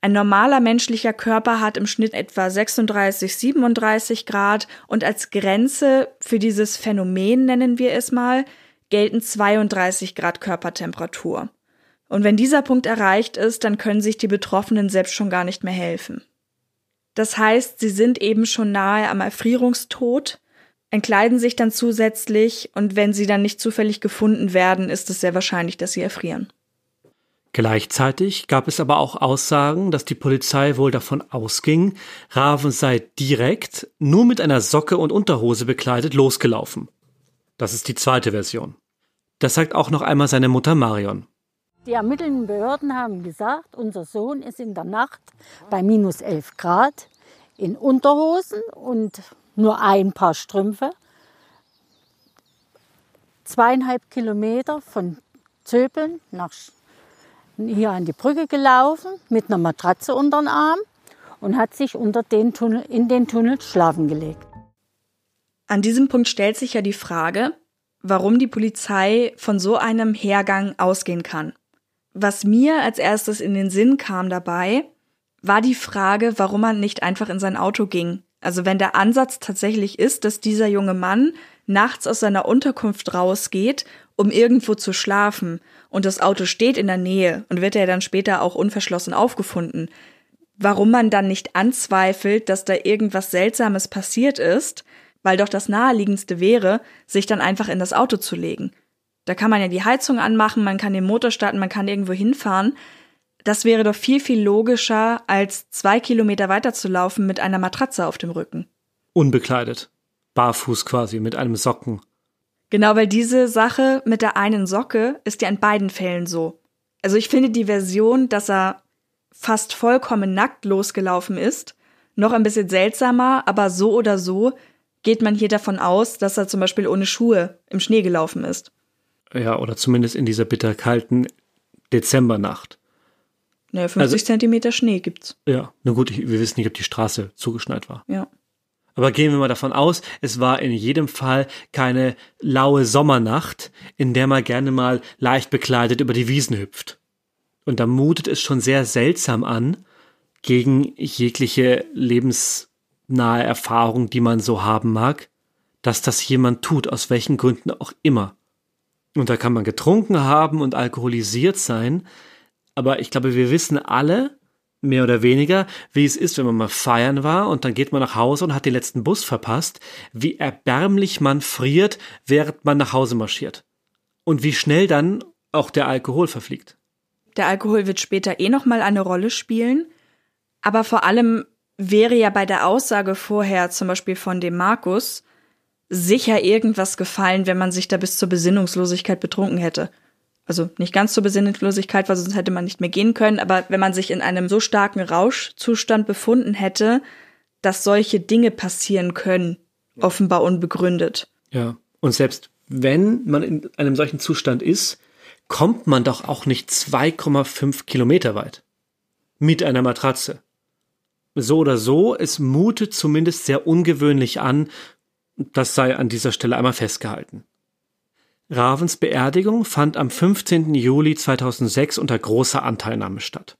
S1: Ein normaler menschlicher Körper hat im Schnitt etwa 36, 37 Grad und als Grenze für dieses Phänomen, nennen wir es mal, gelten 32 Grad Körpertemperatur. Und wenn dieser Punkt erreicht ist, dann können sich die Betroffenen selbst schon gar nicht mehr helfen. Das heißt, sie sind eben schon nahe am Erfrierungstod, entkleiden sich dann zusätzlich und wenn sie dann nicht zufällig gefunden werden, ist es sehr wahrscheinlich, dass sie erfrieren.
S2: Gleichzeitig gab es aber auch Aussagen, dass die Polizei wohl davon ausging, Raven sei direkt, nur mit einer Socke und Unterhose bekleidet, losgelaufen. Das ist die zweite Version. Das sagt auch noch einmal seine Mutter Marion.
S4: Die ermittelnden Behörden haben gesagt, unser Sohn ist in der Nacht bei minus 11 Grad in Unterhosen und nur ein Paar Strümpfe zweieinhalb Kilometer von Zöbeln nach hier an die Brücke gelaufen mit einer Matratze unter den Arm und hat sich unter den Tunnel, in den Tunnel schlafen gelegt.
S1: An diesem Punkt stellt sich ja die Frage, warum die Polizei von so einem Hergang ausgehen kann. Was mir als erstes in den Sinn kam dabei, war die Frage, warum man nicht einfach in sein Auto ging. Also wenn der Ansatz tatsächlich ist, dass dieser junge Mann nachts aus seiner Unterkunft rausgeht, um irgendwo zu schlafen, und das Auto steht in der Nähe und wird er dann später auch unverschlossen aufgefunden, warum man dann nicht anzweifelt, dass da irgendwas Seltsames passiert ist, weil doch das naheliegendste wäre, sich dann einfach in das Auto zu legen. Da kann man ja die Heizung anmachen, man kann den Motor starten, man kann irgendwo hinfahren. Das wäre doch viel, viel logischer, als zwei Kilometer weiter zu laufen mit einer Matratze auf dem Rücken.
S2: Unbekleidet. Barfuß quasi, mit einem Socken.
S1: Genau, weil diese Sache mit der einen Socke ist ja in beiden Fällen so. Also ich finde die Version, dass er fast vollkommen nackt losgelaufen ist, noch ein bisschen seltsamer, aber so oder so geht man hier davon aus, dass er zum Beispiel ohne Schuhe im Schnee gelaufen ist.
S2: Ja, oder zumindest in dieser bitterkalten Dezembernacht.
S1: Naja, 50 also, Zentimeter Schnee gibt's.
S2: Ja, na gut, wir wissen nicht, ob die Straße zugeschneit war.
S1: Ja.
S2: Aber gehen wir mal davon aus, es war in jedem Fall keine laue Sommernacht, in der man gerne mal leicht bekleidet über die Wiesen hüpft. Und da mutet es schon sehr seltsam an, gegen jegliche lebensnahe Erfahrung, die man so haben mag, dass das jemand tut, aus welchen Gründen auch immer. Und da kann man getrunken haben und alkoholisiert sein. Aber ich glaube, wir wissen alle, mehr oder weniger, wie es ist, wenn man mal feiern war und dann geht man nach Hause und hat den letzten Bus verpasst, wie erbärmlich man friert, während man nach Hause marschiert. Und wie schnell dann auch der Alkohol verfliegt.
S1: Der Alkohol wird später eh nochmal eine Rolle spielen. Aber vor allem wäre ja bei der Aussage vorher, zum Beispiel von dem Markus, sicher irgendwas gefallen, wenn man sich da bis zur Besinnungslosigkeit betrunken hätte. Also nicht ganz zur Besinnungslosigkeit, weil sonst hätte man nicht mehr gehen können, aber wenn man sich in einem so starken Rauschzustand befunden hätte, dass solche Dinge passieren können, offenbar unbegründet.
S2: Ja, und selbst wenn man in einem solchen Zustand ist, kommt man doch auch nicht 2,5 Kilometer weit. Mit einer Matratze. So oder so, es mutet zumindest sehr ungewöhnlich an, das sei an dieser Stelle einmal festgehalten. Ravens Beerdigung fand am 15. Juli 2006 unter großer Anteilnahme statt.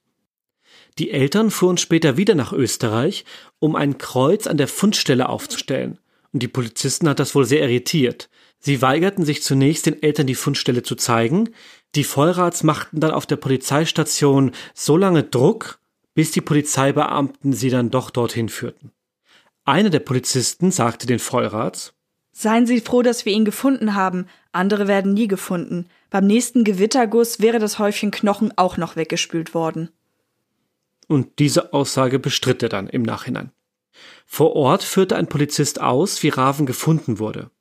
S2: Die Eltern fuhren später wieder nach Österreich, um ein Kreuz an der Fundstelle aufzustellen. Und die Polizisten hat das wohl sehr irritiert. Sie weigerten sich zunächst, den Eltern die Fundstelle zu zeigen. Die Vollrats machten dann auf der Polizeistation so lange Druck, bis die Polizeibeamten sie dann doch dorthin führten. Einer der Polizisten sagte den Vollrats,
S1: Seien Sie froh, dass wir ihn gefunden haben. Andere werden nie gefunden. Beim nächsten Gewitterguss wäre das Häufchen Knochen auch noch weggespült worden.
S2: Und diese Aussage bestritt er dann im Nachhinein. Vor Ort führte ein Polizist aus, wie Raven gefunden wurde.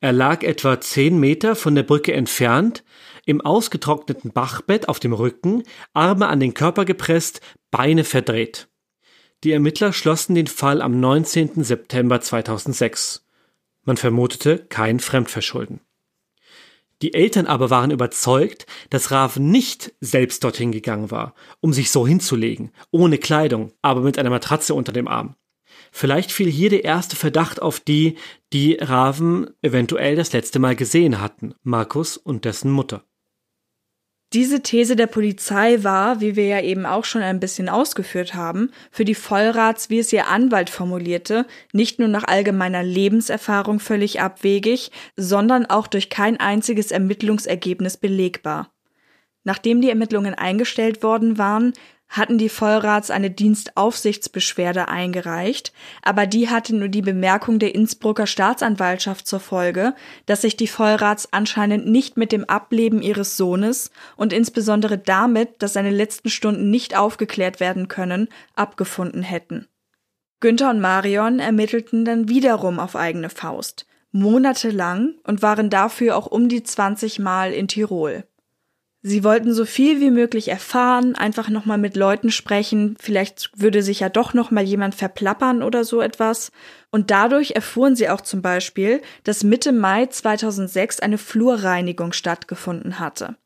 S2: Er lag etwa zehn Meter von der Brücke entfernt, im ausgetrockneten Bachbett auf dem Rücken, Arme an den Körper gepresst, Beine verdreht. Die Ermittler schlossen den Fall am 19. September 2006. Man vermutete kein Fremdverschulden. Die Eltern aber waren überzeugt, dass Raven nicht selbst dorthin gegangen war, um sich so hinzulegen, ohne Kleidung, aber mit einer Matratze unter dem Arm. Vielleicht fiel hier der erste Verdacht auf die, die Raven eventuell das letzte Mal gesehen hatten, Markus und dessen Mutter.
S1: Diese These der Polizei war, wie wir ja eben auch schon ein bisschen ausgeführt haben, für die Vollrats, wie es ihr Anwalt formulierte, nicht nur nach allgemeiner Lebenserfahrung völlig abwegig, sondern auch durch kein einziges Ermittlungsergebnis belegbar. Nachdem die Ermittlungen eingestellt worden waren, hatten die Vollrats eine Dienstaufsichtsbeschwerde eingereicht, aber die hatte nur die Bemerkung der Innsbrucker Staatsanwaltschaft zur Folge, dass sich die Vollrats anscheinend nicht mit dem Ableben ihres Sohnes und insbesondere damit, dass seine letzten Stunden nicht aufgeklärt werden können, abgefunden hätten. Günther und Marion ermittelten dann wiederum auf eigene Faust, monatelang und waren dafür auch um die 20 Mal in Tirol. Sie wollten so viel wie möglich erfahren, einfach nochmal mit Leuten sprechen, vielleicht würde sich ja doch nochmal jemand verplappern oder so etwas. Und dadurch erfuhren sie auch zum Beispiel, dass Mitte Mai 2006 eine Flurreinigung stattgefunden hatte.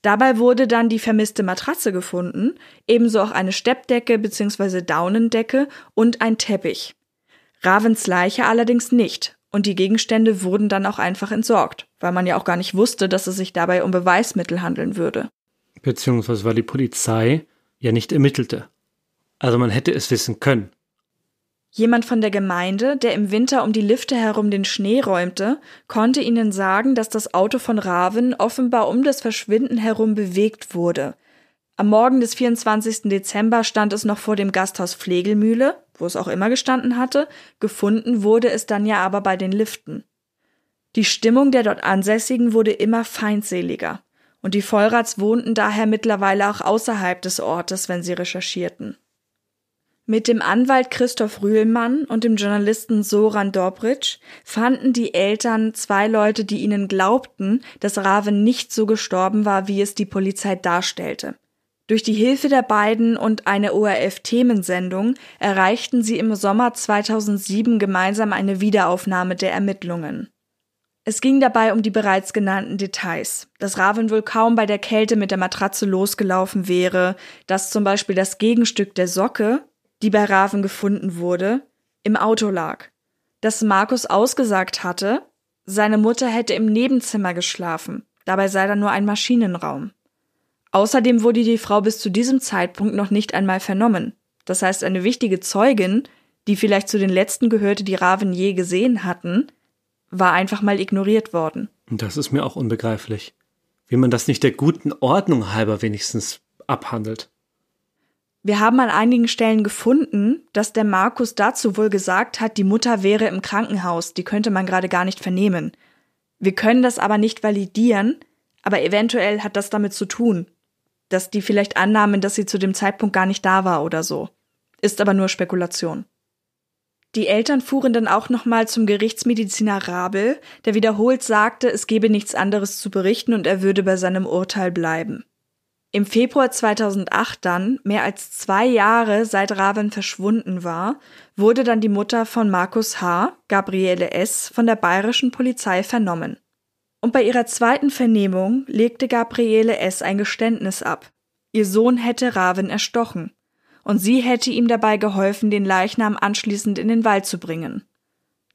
S1: Dabei wurde dann die vermisste Matratze gefunden, ebenso auch eine Steppdecke bzw. Daunendecke und ein Teppich. Ravens Leiche allerdings nicht, und die Gegenstände wurden dann auch einfach entsorgt, weil man ja auch gar nicht wusste, dass es sich dabei um Beweismittel handeln würde.
S2: Beziehungsweise weil die Polizei ja nicht ermittelte. Also man hätte es wissen können.
S1: Jemand von der Gemeinde, der im Winter um die Lifte herum den Schnee räumte, konnte ihnen sagen, dass das Auto von Raven offenbar um das Verschwinden herum bewegt wurde, am Morgen des 24. Dezember stand es noch vor dem Gasthaus Pflegelmühle, wo es auch immer gestanden hatte, gefunden wurde es dann ja aber bei den Liften. Die Stimmung der dort Ansässigen wurde immer feindseliger, und die Vollrats wohnten daher mittlerweile auch außerhalb des Ortes, wenn sie recherchierten. Mit dem Anwalt Christoph Rühlmann und dem Journalisten Soran Dobritsch fanden die Eltern zwei Leute, die ihnen glaubten, dass Raven nicht so gestorben war, wie es die Polizei darstellte. Durch die Hilfe der beiden und eine ORF-Themensendung erreichten sie im Sommer 2007 gemeinsam eine Wiederaufnahme der Ermittlungen. Es ging dabei um die bereits genannten Details, dass Raven wohl kaum bei der Kälte mit der Matratze losgelaufen wäre, dass zum Beispiel das Gegenstück der Socke, die bei Raven gefunden wurde, im Auto lag, dass Markus ausgesagt hatte, seine Mutter hätte im Nebenzimmer geschlafen, dabei sei da nur ein Maschinenraum. Außerdem wurde die Frau bis zu diesem Zeitpunkt noch nicht einmal vernommen. Das heißt, eine wichtige Zeugin, die vielleicht zu den letzten gehörte, die Raven je gesehen hatten, war einfach mal ignoriert worden.
S2: Das ist mir auch unbegreiflich. Wie man das nicht der guten Ordnung halber wenigstens abhandelt.
S1: Wir haben an einigen Stellen gefunden, dass der Markus dazu wohl gesagt hat, die Mutter wäre im Krankenhaus, die könnte man gerade gar nicht vernehmen. Wir können das aber nicht validieren, aber eventuell hat das damit zu tun dass die vielleicht annahmen, dass sie zu dem Zeitpunkt gar nicht da war oder so. Ist aber nur Spekulation. Die Eltern fuhren dann auch nochmal zum Gerichtsmediziner Rabel, der wiederholt sagte, es gebe nichts anderes zu berichten und er würde bei seinem Urteil bleiben. Im Februar 2008 dann, mehr als zwei Jahre seit Raven verschwunden war, wurde dann die Mutter von Markus H., Gabriele S., von der bayerischen Polizei vernommen. Und bei ihrer zweiten Vernehmung legte Gabriele S. ein Geständnis ab. Ihr Sohn hätte Raven erstochen. Und sie hätte ihm dabei geholfen, den Leichnam anschließend in den Wald zu bringen.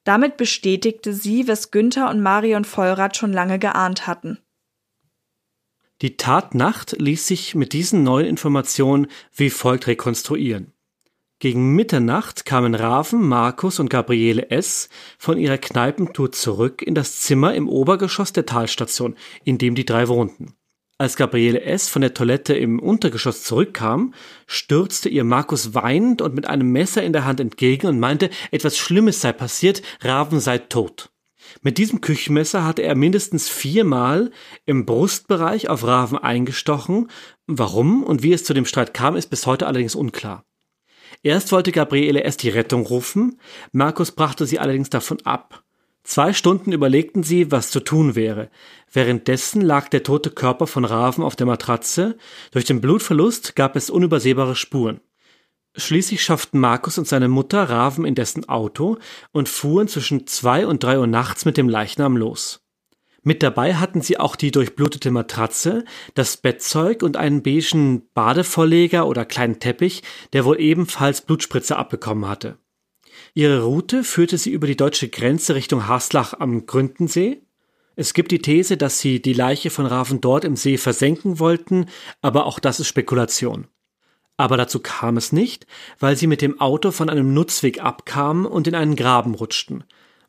S1: Damit bestätigte sie, was Günther und Marion Vollrath schon lange geahnt hatten.
S2: Die Tatnacht ließ sich mit diesen neuen Informationen wie folgt rekonstruieren. Gegen Mitternacht kamen Raven, Markus und Gabriele S. von ihrer Kneipentour zurück in das Zimmer im Obergeschoss der Talstation, in dem die drei wohnten. Als Gabriele S. von der Toilette im Untergeschoss zurückkam, stürzte ihr Markus weinend und mit einem Messer in der Hand entgegen und meinte, etwas Schlimmes sei passiert, Raven sei tot. Mit diesem Küchenmesser hatte er mindestens viermal im Brustbereich auf Raven eingestochen. Warum und wie es zu dem Streit kam, ist bis heute allerdings unklar. Erst wollte Gabriele S. die Rettung rufen, Markus brachte sie allerdings davon ab. Zwei Stunden überlegten sie, was zu tun wäre. Währenddessen lag der tote Körper von Raven auf der Matratze. Durch den Blutverlust gab es unübersehbare Spuren. Schließlich schafften Markus und seine Mutter Raven in dessen Auto und fuhren zwischen zwei und drei Uhr nachts mit dem Leichnam los. Mit dabei hatten sie auch die durchblutete Matratze, das Bettzeug und einen beigen Badevorleger oder kleinen Teppich, der wohl ebenfalls Blutspritze abbekommen hatte. Ihre Route führte sie über die deutsche Grenze Richtung Haslach am Gründensee. Es gibt die These, dass sie die Leiche von Raven dort im See versenken wollten, aber auch das ist Spekulation. Aber dazu kam es nicht, weil sie mit dem Auto von einem Nutzweg abkamen und in einen Graben rutschten.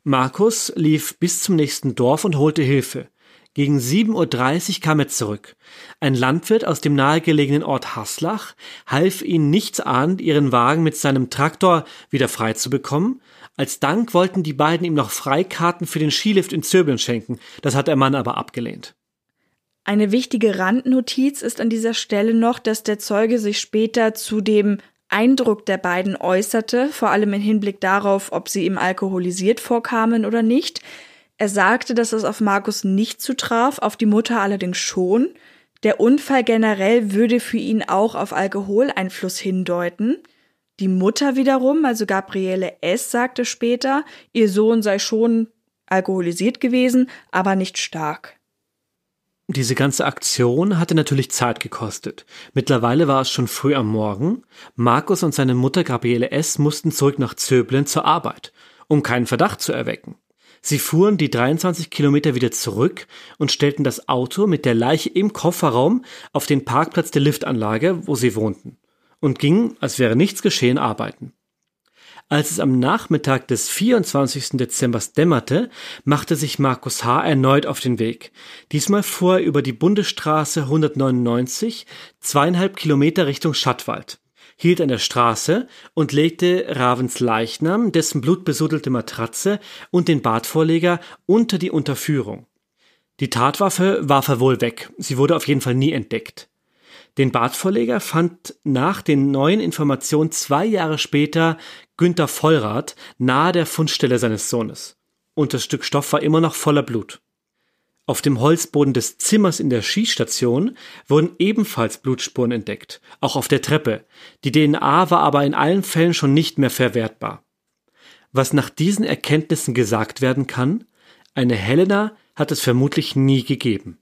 S2: Markus lief bis zum nächsten Dorf und holte Hilfe. Gegen 7.30 Uhr kam er zurück. Ein Landwirt aus dem nahegelegenen Ort Haslach half ihnen nichtsahnend, ihren Wagen mit seinem Traktor wieder frei zu bekommen. Als Dank wollten die beiden ihm noch Freikarten für den Skilift in Zöbeln schenken. Das hat der Mann aber abgelehnt.
S1: Eine wichtige Randnotiz ist an dieser Stelle noch, dass der Zeuge sich später zu dem Eindruck der beiden äußerte, vor allem im Hinblick darauf, ob sie ihm alkoholisiert vorkamen oder nicht. Er sagte, dass es auf Markus nicht zutraf, auf die Mutter allerdings schon. Der Unfall generell würde für ihn auch auf Alkoholeinfluss hindeuten. Die Mutter wiederum, also Gabriele S., sagte später, ihr Sohn sei schon alkoholisiert gewesen, aber nicht stark.
S2: Diese ganze Aktion hatte natürlich Zeit gekostet. Mittlerweile war es schon früh am Morgen. Markus und seine Mutter Gabriele S. mussten zurück nach Zöblen zur Arbeit, um keinen Verdacht zu erwecken. Sie fuhren die 23 Kilometer wieder zurück und stellten das Auto mit der Leiche im Kofferraum auf den Parkplatz der Liftanlage, wo sie wohnten, und gingen, als wäre nichts geschehen, arbeiten. Als es am Nachmittag des 24. Dezember dämmerte, machte sich Markus H. erneut auf den Weg. Diesmal fuhr er über die Bundesstraße 199, zweieinhalb Kilometer Richtung Schattwald hielt an der Straße und legte Ravens Leichnam, dessen blutbesudelte Matratze und den Badvorleger unter die Unterführung. Die Tatwaffe warf er wohl weg, sie wurde auf jeden Fall nie entdeckt. Den Badvorleger fand nach den neuen Informationen zwei Jahre später Günther Vollrath nahe der Fundstelle seines Sohnes. Und das Stück Stoff war immer noch voller Blut. Auf dem Holzboden des Zimmers in der Skistation wurden ebenfalls Blutspuren entdeckt, auch auf der Treppe. Die DNA war aber in allen Fällen schon nicht mehr verwertbar. Was nach diesen Erkenntnissen gesagt werden kann, eine Helena hat es vermutlich nie gegeben.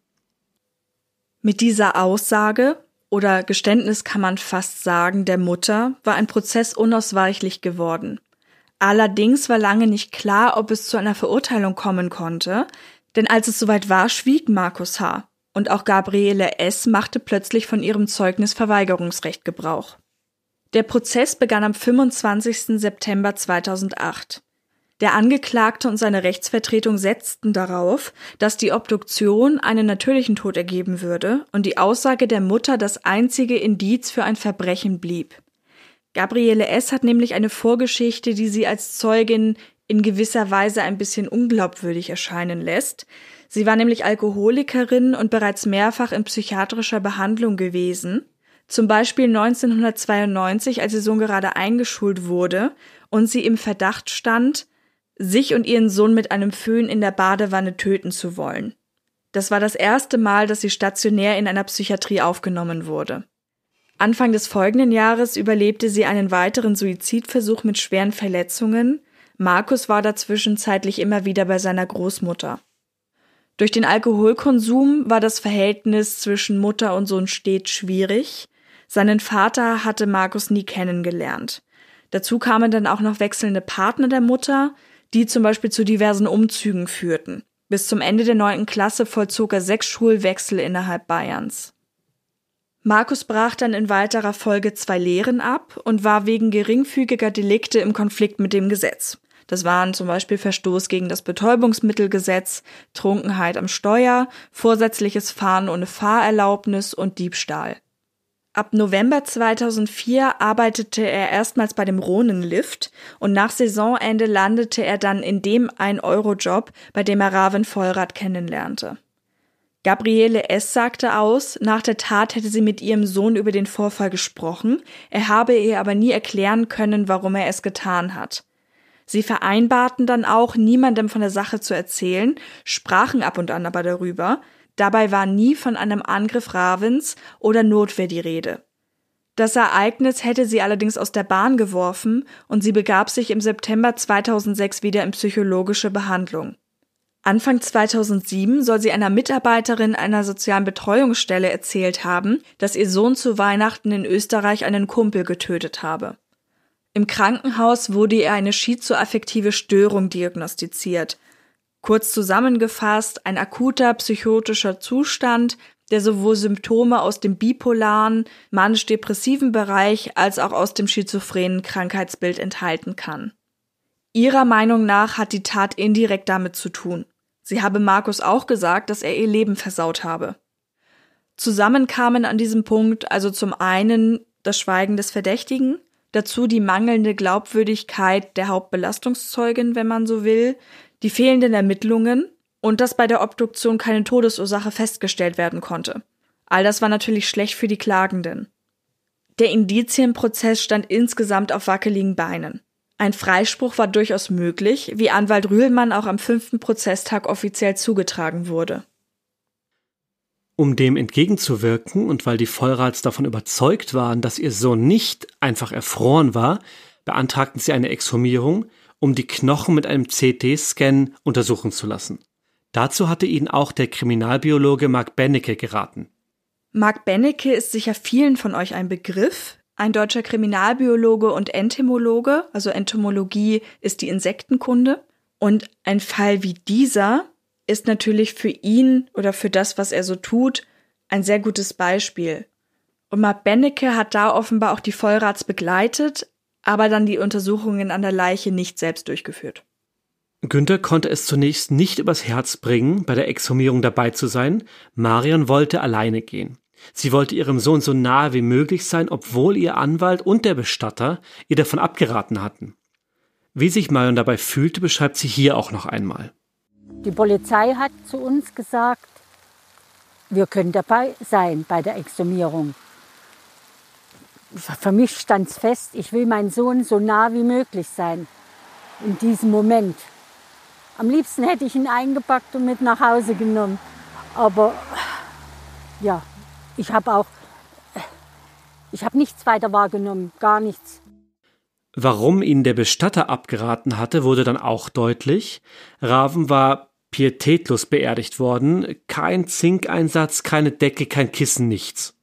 S1: Mit dieser Aussage oder Geständnis kann man fast sagen, der Mutter war ein Prozess unausweichlich geworden. Allerdings war lange nicht klar, ob es zu einer Verurteilung kommen konnte, denn als es soweit war, schwieg Markus H. Und auch Gabriele S. machte plötzlich von ihrem Zeugnisverweigerungsrecht Gebrauch. Der Prozess begann am 25. September 2008. Der Angeklagte und seine Rechtsvertretung setzten darauf, dass die Obduktion einen natürlichen Tod ergeben würde und die Aussage der Mutter das einzige Indiz für ein Verbrechen blieb. Gabriele S. hat nämlich eine Vorgeschichte, die sie als Zeugin in gewisser Weise ein bisschen unglaubwürdig erscheinen lässt. Sie war nämlich Alkoholikerin und bereits mehrfach in psychiatrischer Behandlung gewesen. Zum Beispiel 1992, als ihr Sohn gerade eingeschult wurde und sie im Verdacht stand, sich und ihren Sohn mit einem Föhn in der Badewanne töten zu wollen. Das war das erste Mal, dass sie stationär in einer Psychiatrie aufgenommen wurde. Anfang des folgenden Jahres überlebte sie einen weiteren Suizidversuch mit schweren Verletzungen Markus war dazwischen zeitlich immer wieder bei seiner Großmutter. Durch den Alkoholkonsum war das Verhältnis zwischen Mutter und Sohn stets schwierig. Seinen Vater hatte Markus nie kennengelernt. Dazu kamen dann auch noch wechselnde Partner der Mutter, die zum Beispiel zu diversen Umzügen führten. Bis zum Ende der neunten Klasse vollzog er sechs Schulwechsel innerhalb Bayerns. Markus brach dann in weiterer Folge zwei Lehren ab und war wegen geringfügiger Delikte im Konflikt mit dem Gesetz. Das waren zum Beispiel Verstoß gegen das Betäubungsmittelgesetz, Trunkenheit am Steuer, vorsätzliches Fahren ohne Fahrerlaubnis und Diebstahl. Ab November 2004 arbeitete er erstmals bei dem Ronen-Lift und nach Saisonende landete er dann in dem 1-Euro-Job, bei dem er Raven Vollrath kennenlernte. Gabriele S. sagte aus, nach der Tat hätte sie mit ihrem Sohn über den Vorfall gesprochen, er habe ihr aber nie erklären können, warum er es getan hat. Sie vereinbarten dann auch, niemandem von der Sache zu erzählen, sprachen ab und an aber darüber, Dabei war nie von einem Angriff Ravens oder Notwehr die Rede. Das Ereignis hätte sie allerdings aus der Bahn geworfen und sie begab sich im September 2006 wieder in psychologische Behandlung. Anfang 2007 soll sie einer Mitarbeiterin einer sozialen Betreuungsstelle erzählt haben, dass ihr Sohn zu Weihnachten in Österreich einen Kumpel getötet habe. Im Krankenhaus wurde ihr eine schizoaffektive Störung diagnostiziert, Kurz zusammengefasst, ein akuter psychotischer Zustand, der sowohl Symptome aus dem bipolaren, manisch-depressiven Bereich als auch aus dem schizophrenen Krankheitsbild enthalten kann. Ihrer Meinung nach hat die Tat indirekt damit zu tun. Sie habe Markus auch gesagt, dass er ihr Leben versaut habe. Zusammen kamen an diesem Punkt also zum einen das Schweigen des Verdächtigen, dazu die mangelnde Glaubwürdigkeit der Hauptbelastungszeugin, wenn man so will, die fehlenden Ermittlungen und dass bei der Obduktion keine Todesursache festgestellt werden konnte. All das war natürlich schlecht für die Klagenden. Der Indizienprozess stand insgesamt auf wackeligen Beinen. Ein Freispruch war durchaus möglich, wie Anwalt Rühlmann auch am fünften Prozesstag offiziell zugetragen wurde.
S2: Um dem entgegenzuwirken und weil die Vollrats davon überzeugt waren, dass ihr Sohn nicht einfach erfroren war, beantragten sie eine Exhumierung, um die Knochen mit einem CT-Scan untersuchen zu lassen. Dazu hatte ihnen auch der Kriminalbiologe Mark Bennecke geraten.
S1: Mark Bennecke ist sicher vielen von euch ein Begriff, ein deutscher Kriminalbiologe und Entomologe, also Entomologie ist die Insektenkunde. Und ein Fall wie dieser ist natürlich für ihn oder für das, was er so tut, ein sehr gutes Beispiel. Und Mark Bennecke hat da offenbar auch die Vollrats begleitet, aber dann die Untersuchungen an der Leiche nicht selbst durchgeführt.
S2: Günther konnte es zunächst nicht übers Herz bringen, bei der Exhumierung dabei zu sein. Marion wollte alleine gehen. Sie wollte ihrem Sohn so nahe wie möglich sein, obwohl ihr Anwalt und der Bestatter ihr davon abgeraten hatten. Wie sich Marion dabei fühlte, beschreibt sie hier auch noch einmal.
S4: Die Polizei hat zu uns gesagt, wir können dabei sein bei der Exhumierung für mich stand es fest, ich will meinen Sohn so nah wie möglich sein in diesem Moment. Am liebsten hätte ich ihn eingepackt und mit nach Hause genommen. Aber ja, ich habe auch, ich habe nichts weiter wahrgenommen, gar nichts.
S2: Warum ihn der Bestatter abgeraten hatte, wurde dann auch deutlich. Raven war pietätlos beerdigt worden. Kein Zinkeinsatz, keine Decke, kein Kissen, nichts.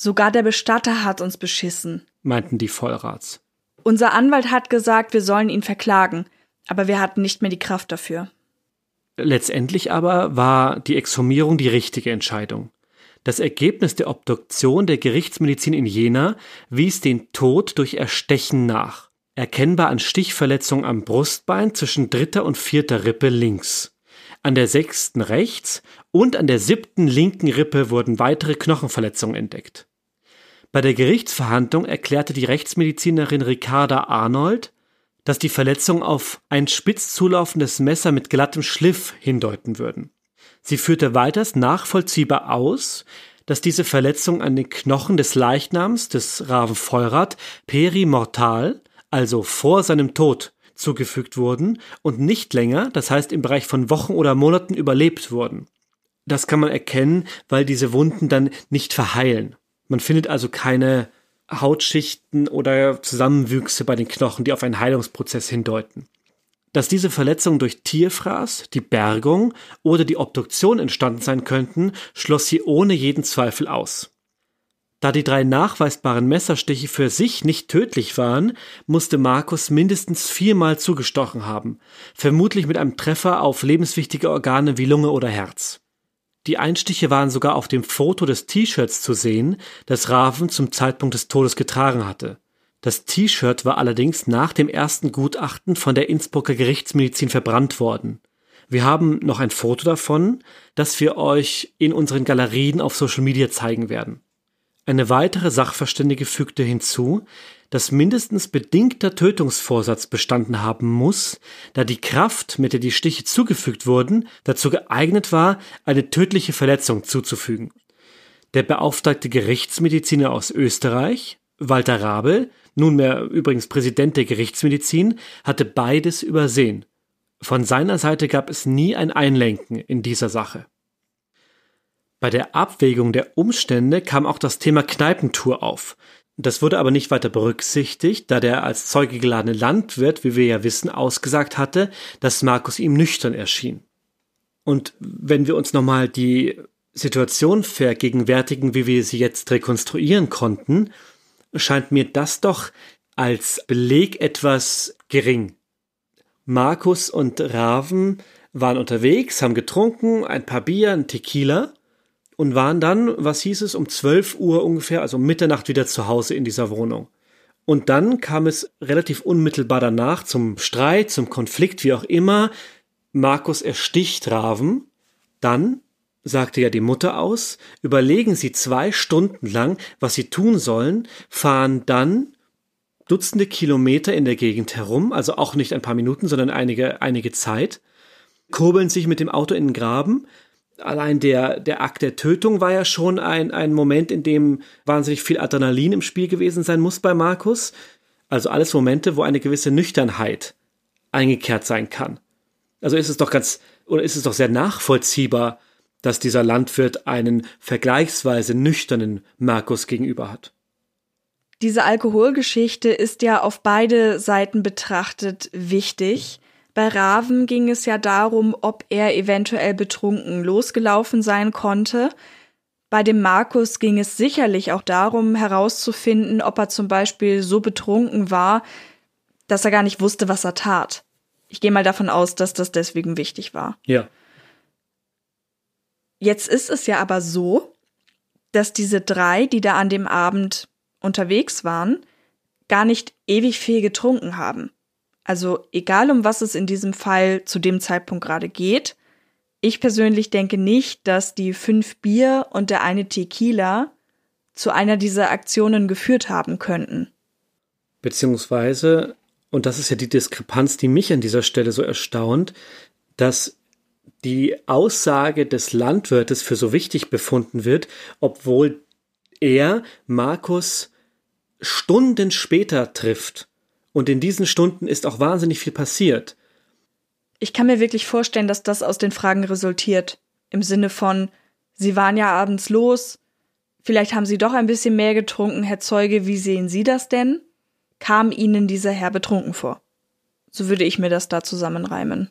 S1: Sogar der Bestatter hat uns beschissen,
S2: meinten die Vollrats.
S1: Unser Anwalt hat gesagt, wir sollen ihn verklagen, aber wir hatten nicht mehr die Kraft dafür.
S2: Letztendlich aber war die Exhumierung die richtige Entscheidung. Das Ergebnis der Obduktion der Gerichtsmedizin in Jena wies den Tod durch Erstechen nach, erkennbar an Stichverletzungen am Brustbein zwischen dritter und vierter Rippe links. An der sechsten rechts und an der siebten linken Rippe wurden weitere Knochenverletzungen entdeckt. Bei der Gerichtsverhandlung erklärte die Rechtsmedizinerin Ricarda Arnold, dass die Verletzungen auf ein spitz zulaufendes Messer mit glattem Schliff hindeuten würden. Sie führte weiters nachvollziehbar aus, dass diese Verletzungen an den Knochen des Leichnams des Raven Vollrath perimortal, also vor seinem Tod, zugefügt wurden und nicht länger, das heißt im Bereich von Wochen oder Monaten überlebt wurden. Das kann man erkennen, weil diese Wunden dann nicht verheilen. Man findet also keine Hautschichten oder Zusammenwüchse bei den Knochen, die auf einen Heilungsprozess hindeuten. Dass diese Verletzungen durch Tierfraß, die Bergung oder die Obduktion entstanden sein könnten, schloss sie ohne jeden Zweifel aus. Da die drei nachweisbaren Messerstiche für sich nicht tödlich waren, musste Markus mindestens viermal zugestochen haben, vermutlich mit einem Treffer auf lebenswichtige Organe wie Lunge oder Herz. Die Einstiche waren sogar auf dem Foto des T-Shirts zu sehen, das Raven zum Zeitpunkt des Todes getragen hatte. Das T-Shirt war allerdings nach dem ersten Gutachten von der Innsbrucker Gerichtsmedizin verbrannt worden. Wir haben noch ein Foto davon, das wir euch in unseren Galerien auf Social Media zeigen werden. Eine weitere Sachverständige fügte hinzu, dass mindestens bedingter Tötungsvorsatz bestanden haben muss, da die Kraft, mit der die Stiche zugefügt wurden, dazu geeignet war, eine tödliche Verletzung zuzufügen. Der beauftragte Gerichtsmediziner aus Österreich, Walter Rabel, nunmehr übrigens Präsident der Gerichtsmedizin, hatte beides übersehen. Von seiner Seite gab es nie ein Einlenken in dieser Sache. Bei der Abwägung der Umstände kam auch das Thema Kneipentour auf. Das wurde aber nicht weiter berücksichtigt, da der als Zeuge geladene Landwirt, wie wir ja wissen, ausgesagt hatte, dass Markus ihm nüchtern erschien. Und wenn wir uns nochmal die Situation vergegenwärtigen, wie wir sie jetzt rekonstruieren konnten, scheint mir das doch als Beleg etwas gering. Markus und Raven waren unterwegs, haben getrunken, ein paar Bier, ein Tequila und waren dann, was hieß es, um 12 Uhr ungefähr, also Mitternacht wieder zu Hause in dieser Wohnung. Und dann kam es relativ unmittelbar danach zum Streit, zum Konflikt, wie auch immer. Markus ersticht Raven. Dann, sagte ja die Mutter aus, überlegen sie zwei Stunden lang, was sie tun sollen, fahren dann Dutzende Kilometer in der Gegend herum, also auch nicht ein paar Minuten, sondern einige, einige Zeit, kurbeln sich mit dem Auto in den Graben. Allein der, der Akt der Tötung war ja schon ein, ein Moment, in dem wahnsinnig viel Adrenalin im Spiel gewesen sein muss bei Markus. Also alles Momente, wo eine gewisse Nüchternheit eingekehrt sein kann. Also ist es doch ganz, oder ist es doch sehr nachvollziehbar, dass dieser Landwirt einen vergleichsweise nüchternen Markus gegenüber hat.
S1: Diese Alkoholgeschichte ist ja auf beide Seiten betrachtet wichtig. Bei Raven ging es ja darum, ob er eventuell betrunken losgelaufen sein konnte. Bei dem Markus ging es sicherlich auch darum, herauszufinden, ob er zum Beispiel so betrunken war, dass er gar nicht wusste, was er tat. Ich gehe mal davon aus, dass das deswegen wichtig war.
S2: Ja.
S1: Jetzt ist es ja aber so, dass diese drei, die da an dem Abend unterwegs waren, gar nicht ewig viel getrunken haben. Also egal um was es in diesem Fall zu dem Zeitpunkt gerade geht, ich persönlich denke nicht, dass die fünf Bier und der eine Tequila zu einer dieser Aktionen geführt haben könnten.
S2: Beziehungsweise, und das ist ja die Diskrepanz, die mich an dieser Stelle so erstaunt, dass die Aussage des Landwirtes für so wichtig befunden wird, obwohl er Markus Stunden später trifft. Und in diesen Stunden ist auch wahnsinnig viel passiert.
S1: Ich kann mir wirklich vorstellen, dass das aus den Fragen resultiert. Im Sinne von, Sie waren ja abends los, vielleicht haben Sie doch ein bisschen mehr getrunken, Herr Zeuge, wie sehen Sie das denn? Kam Ihnen dieser Herr betrunken vor? So würde ich mir das da zusammenreimen.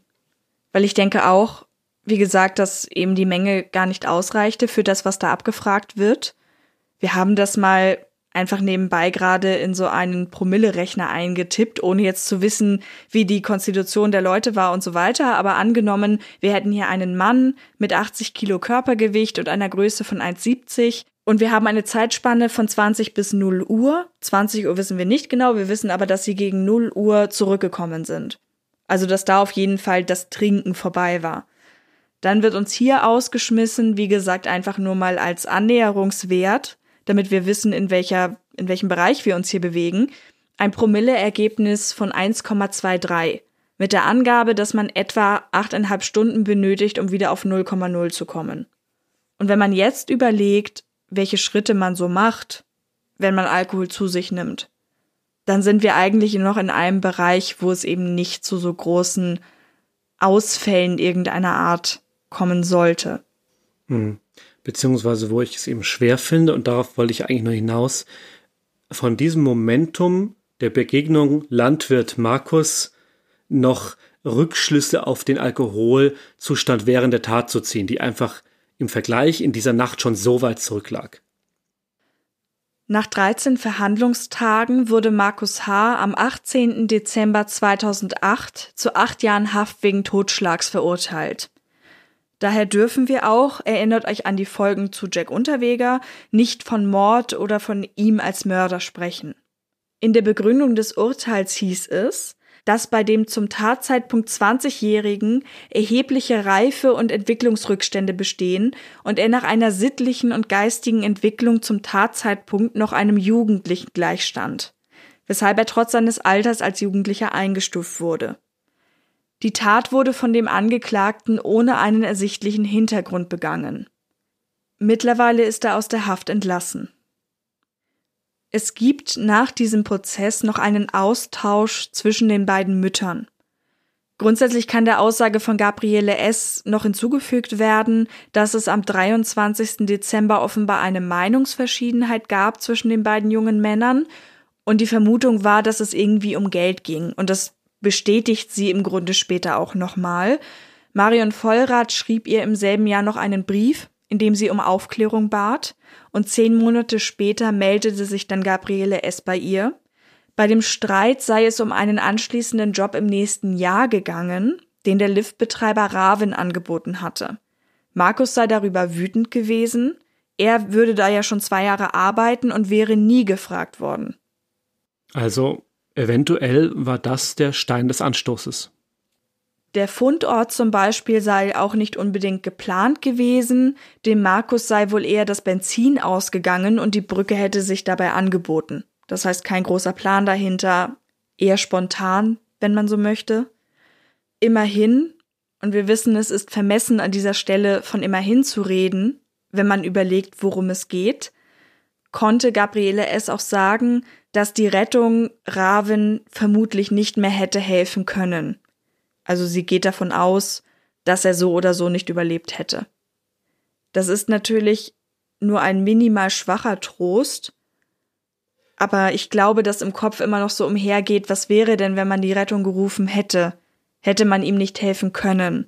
S1: Weil ich denke auch, wie gesagt, dass eben die Menge gar nicht ausreichte für das, was da abgefragt wird. Wir haben das mal einfach nebenbei gerade in so einen Promille-Rechner eingetippt, ohne jetzt zu wissen, wie die Konstitution der Leute war und so weiter. Aber angenommen, wir hätten hier einen Mann mit 80 Kilo Körpergewicht und einer Größe von 1,70 und wir haben eine Zeitspanne von 20 bis 0 Uhr. 20 Uhr wissen wir nicht genau, wir wissen aber, dass sie gegen 0 Uhr zurückgekommen sind. Also, dass da auf jeden Fall das Trinken vorbei war. Dann wird uns hier ausgeschmissen, wie gesagt, einfach nur mal als Annäherungswert damit wir wissen, in welcher, in welchem Bereich wir uns hier bewegen, ein Promille-Ergebnis von 1,23 mit der Angabe, dass man etwa 8,5 Stunden benötigt, um wieder auf 0,0 zu kommen. Und wenn man jetzt überlegt, welche Schritte man so macht, wenn man Alkohol zu sich nimmt, dann sind wir eigentlich noch in einem Bereich, wo es eben nicht zu so großen Ausfällen irgendeiner Art kommen sollte.
S2: Hm beziehungsweise wo ich es eben schwer finde, und darauf wollte ich eigentlich nur hinaus, von diesem Momentum der Begegnung Landwirt Markus noch Rückschlüsse auf den Alkoholzustand während der Tat zu ziehen, die einfach im Vergleich in dieser Nacht schon so weit zurücklag.
S1: Nach 13 Verhandlungstagen wurde Markus H. am 18. Dezember 2008 zu acht Jahren Haft wegen Totschlags verurteilt. Daher dürfen wir auch, erinnert euch an die Folgen zu Jack Unterweger, nicht von Mord oder von ihm als Mörder sprechen. In der Begründung des Urteils hieß es, dass bei dem zum Tatzeitpunkt 20-Jährigen erhebliche Reife und Entwicklungsrückstände bestehen und er nach einer sittlichen und geistigen Entwicklung zum Tatzeitpunkt noch einem Jugendlichen gleichstand, weshalb er trotz seines Alters als Jugendlicher eingestuft wurde. Die Tat wurde von dem Angeklagten ohne einen ersichtlichen Hintergrund begangen. Mittlerweile ist er aus der Haft entlassen. Es gibt nach diesem Prozess noch einen Austausch zwischen den beiden Müttern. Grundsätzlich kann der Aussage von Gabriele S. noch hinzugefügt werden, dass es am 23. Dezember offenbar eine Meinungsverschiedenheit gab zwischen den beiden jungen Männern und die Vermutung war, dass es irgendwie um Geld ging. Und das bestätigt sie im Grunde später auch nochmal. Marion Vollrath schrieb ihr im selben Jahr noch einen Brief, in dem sie um Aufklärung bat und zehn Monate später meldete sich dann Gabriele S. bei ihr. Bei dem Streit sei es um einen anschließenden Job im nächsten Jahr gegangen, den der Liftbetreiber Raven angeboten hatte. Markus sei darüber wütend gewesen, er würde da ja schon zwei Jahre arbeiten und wäre nie gefragt worden.
S2: Also eventuell war das der Stein des Anstoßes.
S1: Der Fundort zum Beispiel sei auch nicht unbedingt geplant gewesen, dem Markus sei wohl eher das Benzin ausgegangen und die Brücke hätte sich dabei angeboten. Das heißt kein großer Plan dahinter, eher spontan, wenn man so möchte. Immerhin, und wir wissen, es ist vermessen an dieser Stelle von immerhin zu reden, wenn man überlegt, worum es geht, konnte Gabriele S. auch sagen, dass die Rettung Raven vermutlich nicht mehr hätte helfen können. Also sie geht davon aus, dass er so oder so nicht überlebt hätte. Das ist natürlich nur ein minimal schwacher Trost, aber ich glaube, dass im Kopf immer noch so umhergeht, was wäre denn, wenn man die Rettung gerufen hätte? Hätte man ihm nicht helfen können?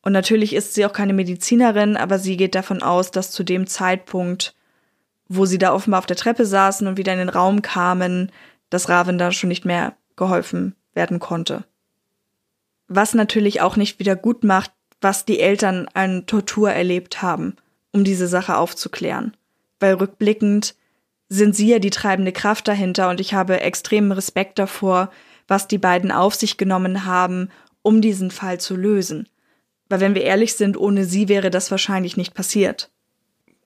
S1: Und natürlich ist sie auch keine Medizinerin, aber sie geht davon aus, dass zu dem Zeitpunkt, wo sie da offenbar auf der Treppe saßen und wieder in den Raum kamen, dass Raven da schon nicht mehr geholfen werden konnte was natürlich auch nicht wieder gut macht, was die Eltern an Tortur erlebt haben, um diese Sache aufzuklären. Weil rückblickend sind sie ja die treibende Kraft dahinter und ich habe extremen Respekt davor, was die beiden auf sich genommen haben, um diesen Fall zu lösen. Weil wenn wir ehrlich sind, ohne sie wäre das wahrscheinlich nicht passiert.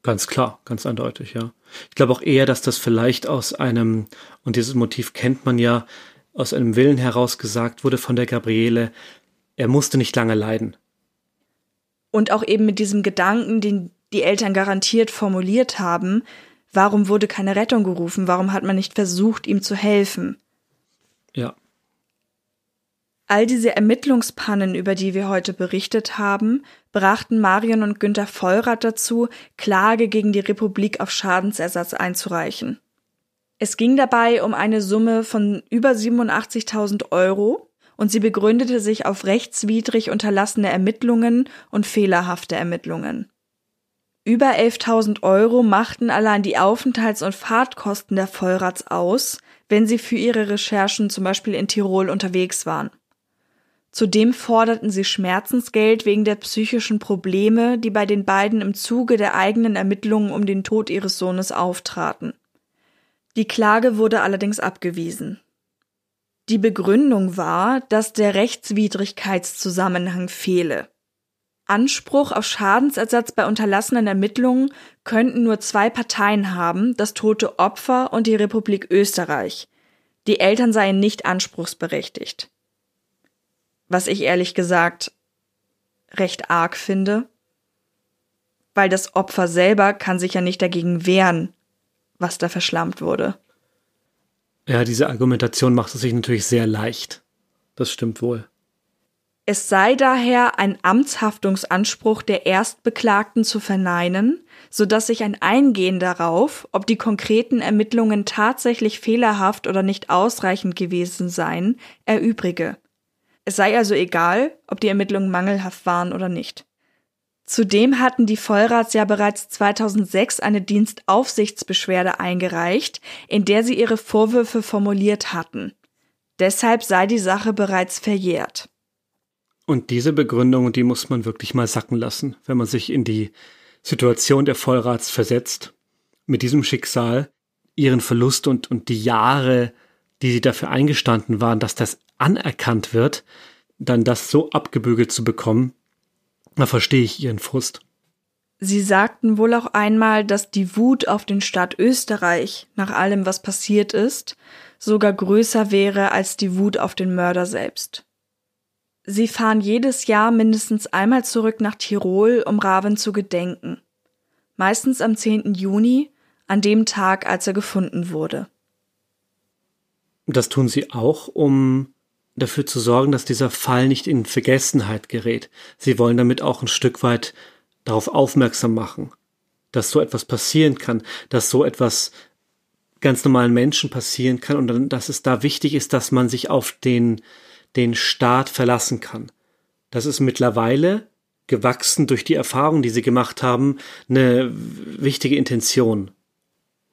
S2: Ganz klar, ganz eindeutig, ja. Ich glaube auch eher, dass das vielleicht aus einem, und dieses Motiv kennt man ja, aus einem Willen heraus gesagt wurde von der Gabriele, er musste nicht lange leiden.
S1: Und auch eben mit diesem Gedanken, den die Eltern garantiert formuliert haben, warum wurde keine Rettung gerufen, warum hat man nicht versucht, ihm zu helfen? All diese Ermittlungspannen, über die wir heute berichtet haben, brachten Marion und Günther Vollrath dazu, Klage gegen die Republik auf Schadensersatz einzureichen. Es ging dabei um eine Summe von über 87.000 Euro und sie begründete sich auf rechtswidrig unterlassene Ermittlungen und fehlerhafte Ermittlungen. Über 11.000 Euro machten allein die Aufenthalts- und Fahrtkosten der Vollrats aus, wenn sie für ihre Recherchen zum Beispiel in Tirol unterwegs waren. Zudem forderten sie Schmerzensgeld wegen der psychischen Probleme, die bei den beiden im Zuge der eigenen Ermittlungen um den Tod ihres Sohnes auftraten. Die Klage wurde allerdings abgewiesen. Die Begründung war, dass der Rechtswidrigkeitszusammenhang fehle. Anspruch auf Schadensersatz bei unterlassenen Ermittlungen könnten nur zwei Parteien haben, das tote Opfer und die Republik Österreich. Die Eltern seien nicht anspruchsberechtigt. Was ich ehrlich gesagt recht arg finde, weil das Opfer selber kann sich ja nicht dagegen wehren, was da verschlammt wurde.
S2: Ja, diese Argumentation macht es sich natürlich sehr leicht. Das stimmt wohl.
S1: Es sei daher ein Amtshaftungsanspruch der Erstbeklagten zu verneinen, so dass sich ein Eingehen darauf, ob die konkreten Ermittlungen tatsächlich fehlerhaft oder nicht ausreichend gewesen seien, erübrige. Es sei also egal, ob die Ermittlungen mangelhaft waren oder nicht. Zudem hatten die Vollrats ja bereits 2006 eine Dienstaufsichtsbeschwerde eingereicht, in der sie ihre Vorwürfe formuliert hatten. Deshalb sei die Sache bereits verjährt.
S2: Und diese Begründung, die muss man wirklich mal sacken lassen, wenn man sich in die Situation der Vollrats versetzt. Mit diesem Schicksal, ihren Verlust und, und die Jahre die sie dafür eingestanden waren, dass das anerkannt wird, dann das so abgebügelt zu bekommen, da verstehe ich ihren Frust.
S1: Sie sagten wohl auch einmal, dass die Wut auf den Staat Österreich nach allem, was passiert ist, sogar größer wäre als die Wut auf den Mörder selbst. Sie fahren jedes Jahr mindestens einmal zurück nach Tirol, um Raven zu gedenken. Meistens am 10. Juni, an dem Tag, als er gefunden wurde.
S2: Das tun sie auch, um dafür zu sorgen, dass dieser Fall nicht in Vergessenheit gerät. Sie wollen damit auch ein Stück weit darauf aufmerksam machen, dass so etwas passieren kann, dass so etwas ganz normalen Menschen passieren kann und dann, dass es da wichtig ist, dass man sich auf den, den Staat verlassen kann. Das ist mittlerweile gewachsen durch die Erfahrung, die sie gemacht haben, eine wichtige Intention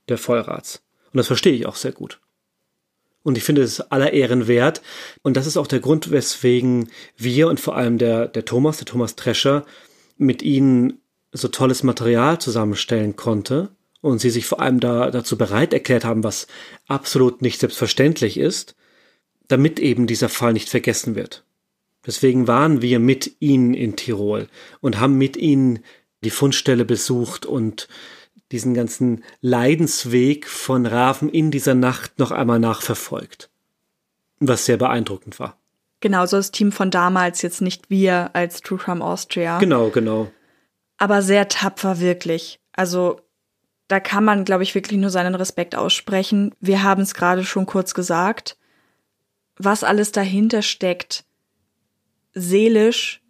S2: der Vollrats. Und das verstehe ich auch sehr gut. Und ich finde es aller Ehren wert. Und das ist auch der Grund, weswegen wir und vor allem der, der Thomas, der Thomas Trescher, mit ihnen so tolles Material zusammenstellen konnte und sie sich vor allem da, dazu bereit erklärt haben, was absolut nicht selbstverständlich ist, damit eben dieser Fall nicht vergessen wird. Deswegen waren wir mit ihnen in Tirol und haben mit ihnen die Fundstelle besucht und diesen ganzen Leidensweg von Raven in dieser Nacht noch einmal nachverfolgt. Was sehr beeindruckend war.
S1: Genau, so das Team von damals, jetzt nicht wir als True Crime Austria.
S2: Genau, genau.
S1: Aber sehr tapfer, wirklich. Also, da kann man, glaube ich, wirklich nur seinen Respekt aussprechen. Wir haben es gerade schon kurz gesagt. Was alles dahinter steckt, seelisch,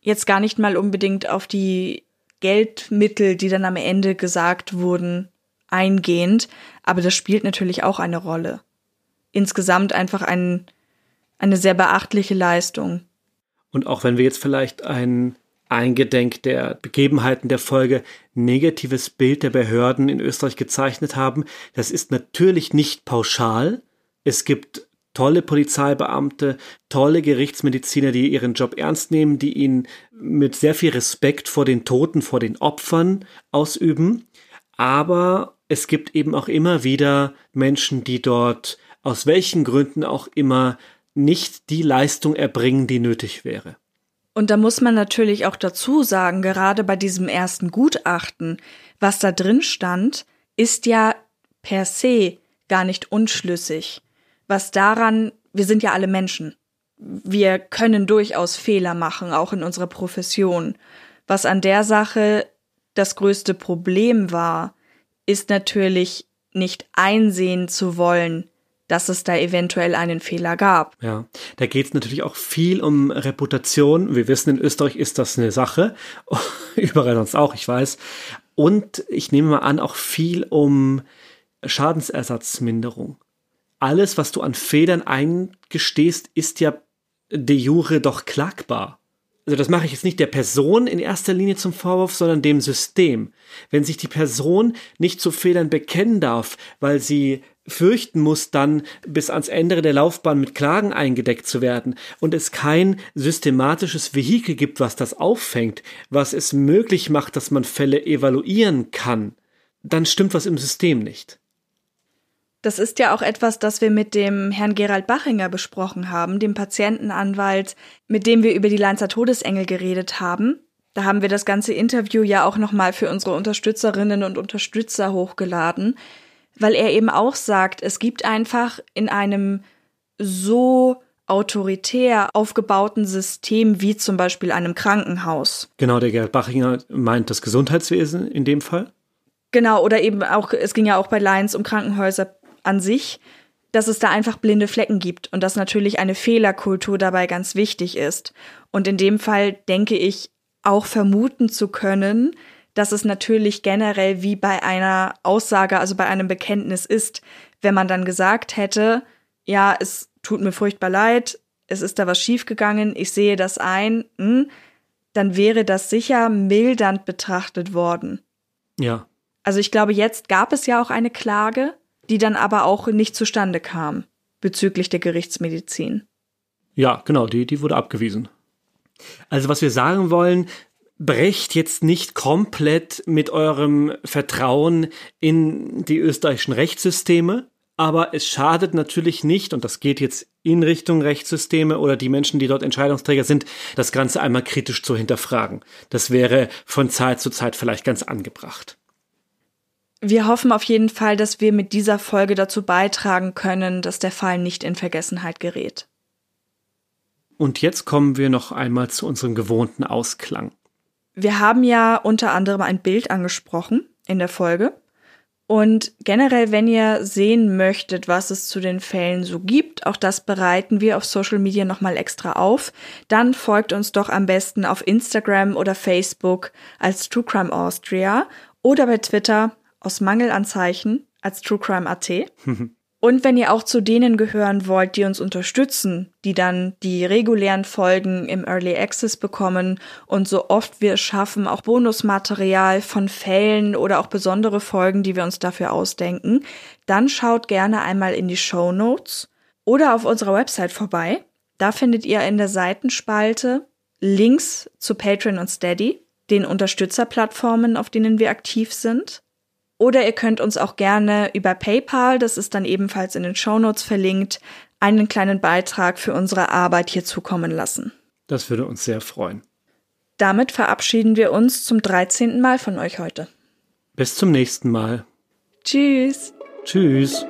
S1: jetzt gar nicht mal unbedingt auf die Geldmittel, die dann am Ende gesagt wurden, eingehend, aber das spielt natürlich auch eine Rolle. Insgesamt einfach ein, eine sehr beachtliche Leistung.
S2: Und auch wenn wir jetzt vielleicht ein eingedenk der Begebenheiten der Folge negatives Bild der Behörden in Österreich gezeichnet haben, das ist natürlich nicht pauschal. Es gibt tolle Polizeibeamte, tolle Gerichtsmediziner, die ihren Job ernst nehmen, die ihn mit sehr viel Respekt vor den Toten, vor den Opfern ausüben. Aber es gibt eben auch immer wieder Menschen, die dort aus welchen Gründen auch immer nicht die Leistung erbringen, die nötig wäre.
S1: Und da muss man natürlich auch dazu sagen, gerade bei diesem ersten Gutachten, was da drin stand, ist ja per se gar nicht unschlüssig was daran, wir sind ja alle Menschen. Wir können durchaus Fehler machen, auch in unserer Profession. Was an der Sache das größte Problem war, ist natürlich nicht einsehen zu wollen, dass es da eventuell einen Fehler gab.
S2: Ja, da geht es natürlich auch viel um Reputation. Wir wissen, in Österreich ist das eine Sache. Überall sonst auch, ich weiß. Und ich nehme mal an, auch viel um Schadensersatzminderung alles, was du an Fehlern eingestehst, ist ja de jure doch klagbar. Also das mache ich jetzt nicht der Person in erster Linie zum Vorwurf, sondern dem System. Wenn sich die Person nicht zu Fehlern bekennen darf, weil sie fürchten muss, dann bis ans Ende der Laufbahn mit Klagen eingedeckt zu werden und es kein systematisches Vehikel gibt, was das auffängt, was es möglich macht, dass man Fälle evaluieren kann, dann stimmt was im System nicht.
S1: Das ist ja auch etwas, das wir mit dem Herrn Gerald Bachinger besprochen haben, dem Patientenanwalt, mit dem wir über die Leinzer Todesengel geredet haben. Da haben wir das ganze Interview ja auch nochmal für unsere Unterstützerinnen und Unterstützer hochgeladen, weil er eben auch sagt, es gibt einfach in einem so autoritär aufgebauten System wie zum Beispiel einem Krankenhaus.
S2: Genau, der Gerald Bachinger meint das Gesundheitswesen in dem Fall.
S1: Genau, oder eben auch, es ging ja auch bei Lions um Krankenhäuser an sich, dass es da einfach blinde Flecken gibt und dass natürlich eine Fehlerkultur dabei ganz wichtig ist. Und in dem Fall denke ich auch vermuten zu können, dass es natürlich generell wie bei einer Aussage, also bei einem Bekenntnis ist, wenn man dann gesagt hätte, ja, es tut mir furchtbar leid, es ist da was schiefgegangen, ich sehe das ein, hm, dann wäre das sicher mildernd betrachtet worden.
S2: Ja.
S1: Also ich glaube, jetzt gab es ja auch eine Klage, die dann aber auch nicht zustande kam bezüglich der Gerichtsmedizin.
S2: Ja, genau, die, die wurde abgewiesen. Also was wir sagen wollen, brecht jetzt nicht komplett mit eurem Vertrauen in die österreichischen Rechtssysteme, aber es schadet natürlich nicht, und das geht jetzt in Richtung Rechtssysteme oder die Menschen, die dort Entscheidungsträger sind, das Ganze einmal kritisch zu hinterfragen. Das wäre von Zeit zu Zeit vielleicht ganz angebracht.
S1: Wir hoffen auf jeden Fall, dass wir mit dieser Folge dazu beitragen können, dass der Fall nicht in Vergessenheit gerät.
S2: Und jetzt kommen wir noch einmal zu unserem gewohnten Ausklang.
S1: Wir haben ja unter anderem ein Bild angesprochen in der Folge. Und generell, wenn ihr sehen möchtet, was es zu den Fällen so gibt, auch das bereiten wir auf Social Media nochmal extra auf, dann folgt uns doch am besten auf Instagram oder Facebook als True Crime Austria oder bei Twitter aus Mangelanzeichen als True Crime AT. Und wenn ihr auch zu denen gehören wollt, die uns unterstützen, die dann die regulären Folgen im Early Access bekommen und so oft wir es schaffen, auch Bonusmaterial von Fällen oder auch besondere Folgen, die wir uns dafür ausdenken, dann schaut gerne einmal in die Show Notes oder auf unserer Website vorbei. Da findet ihr in der Seitenspalte Links zu Patreon und Steady, den Unterstützerplattformen, auf denen wir aktiv sind. Oder ihr könnt uns auch gerne über PayPal, das ist dann ebenfalls in den Shownotes verlinkt, einen kleinen Beitrag für unsere Arbeit hier zukommen lassen.
S2: Das würde uns sehr freuen.
S1: Damit verabschieden wir uns zum 13. Mal von euch heute.
S2: Bis zum nächsten Mal.
S1: Tschüss.
S2: Tschüss.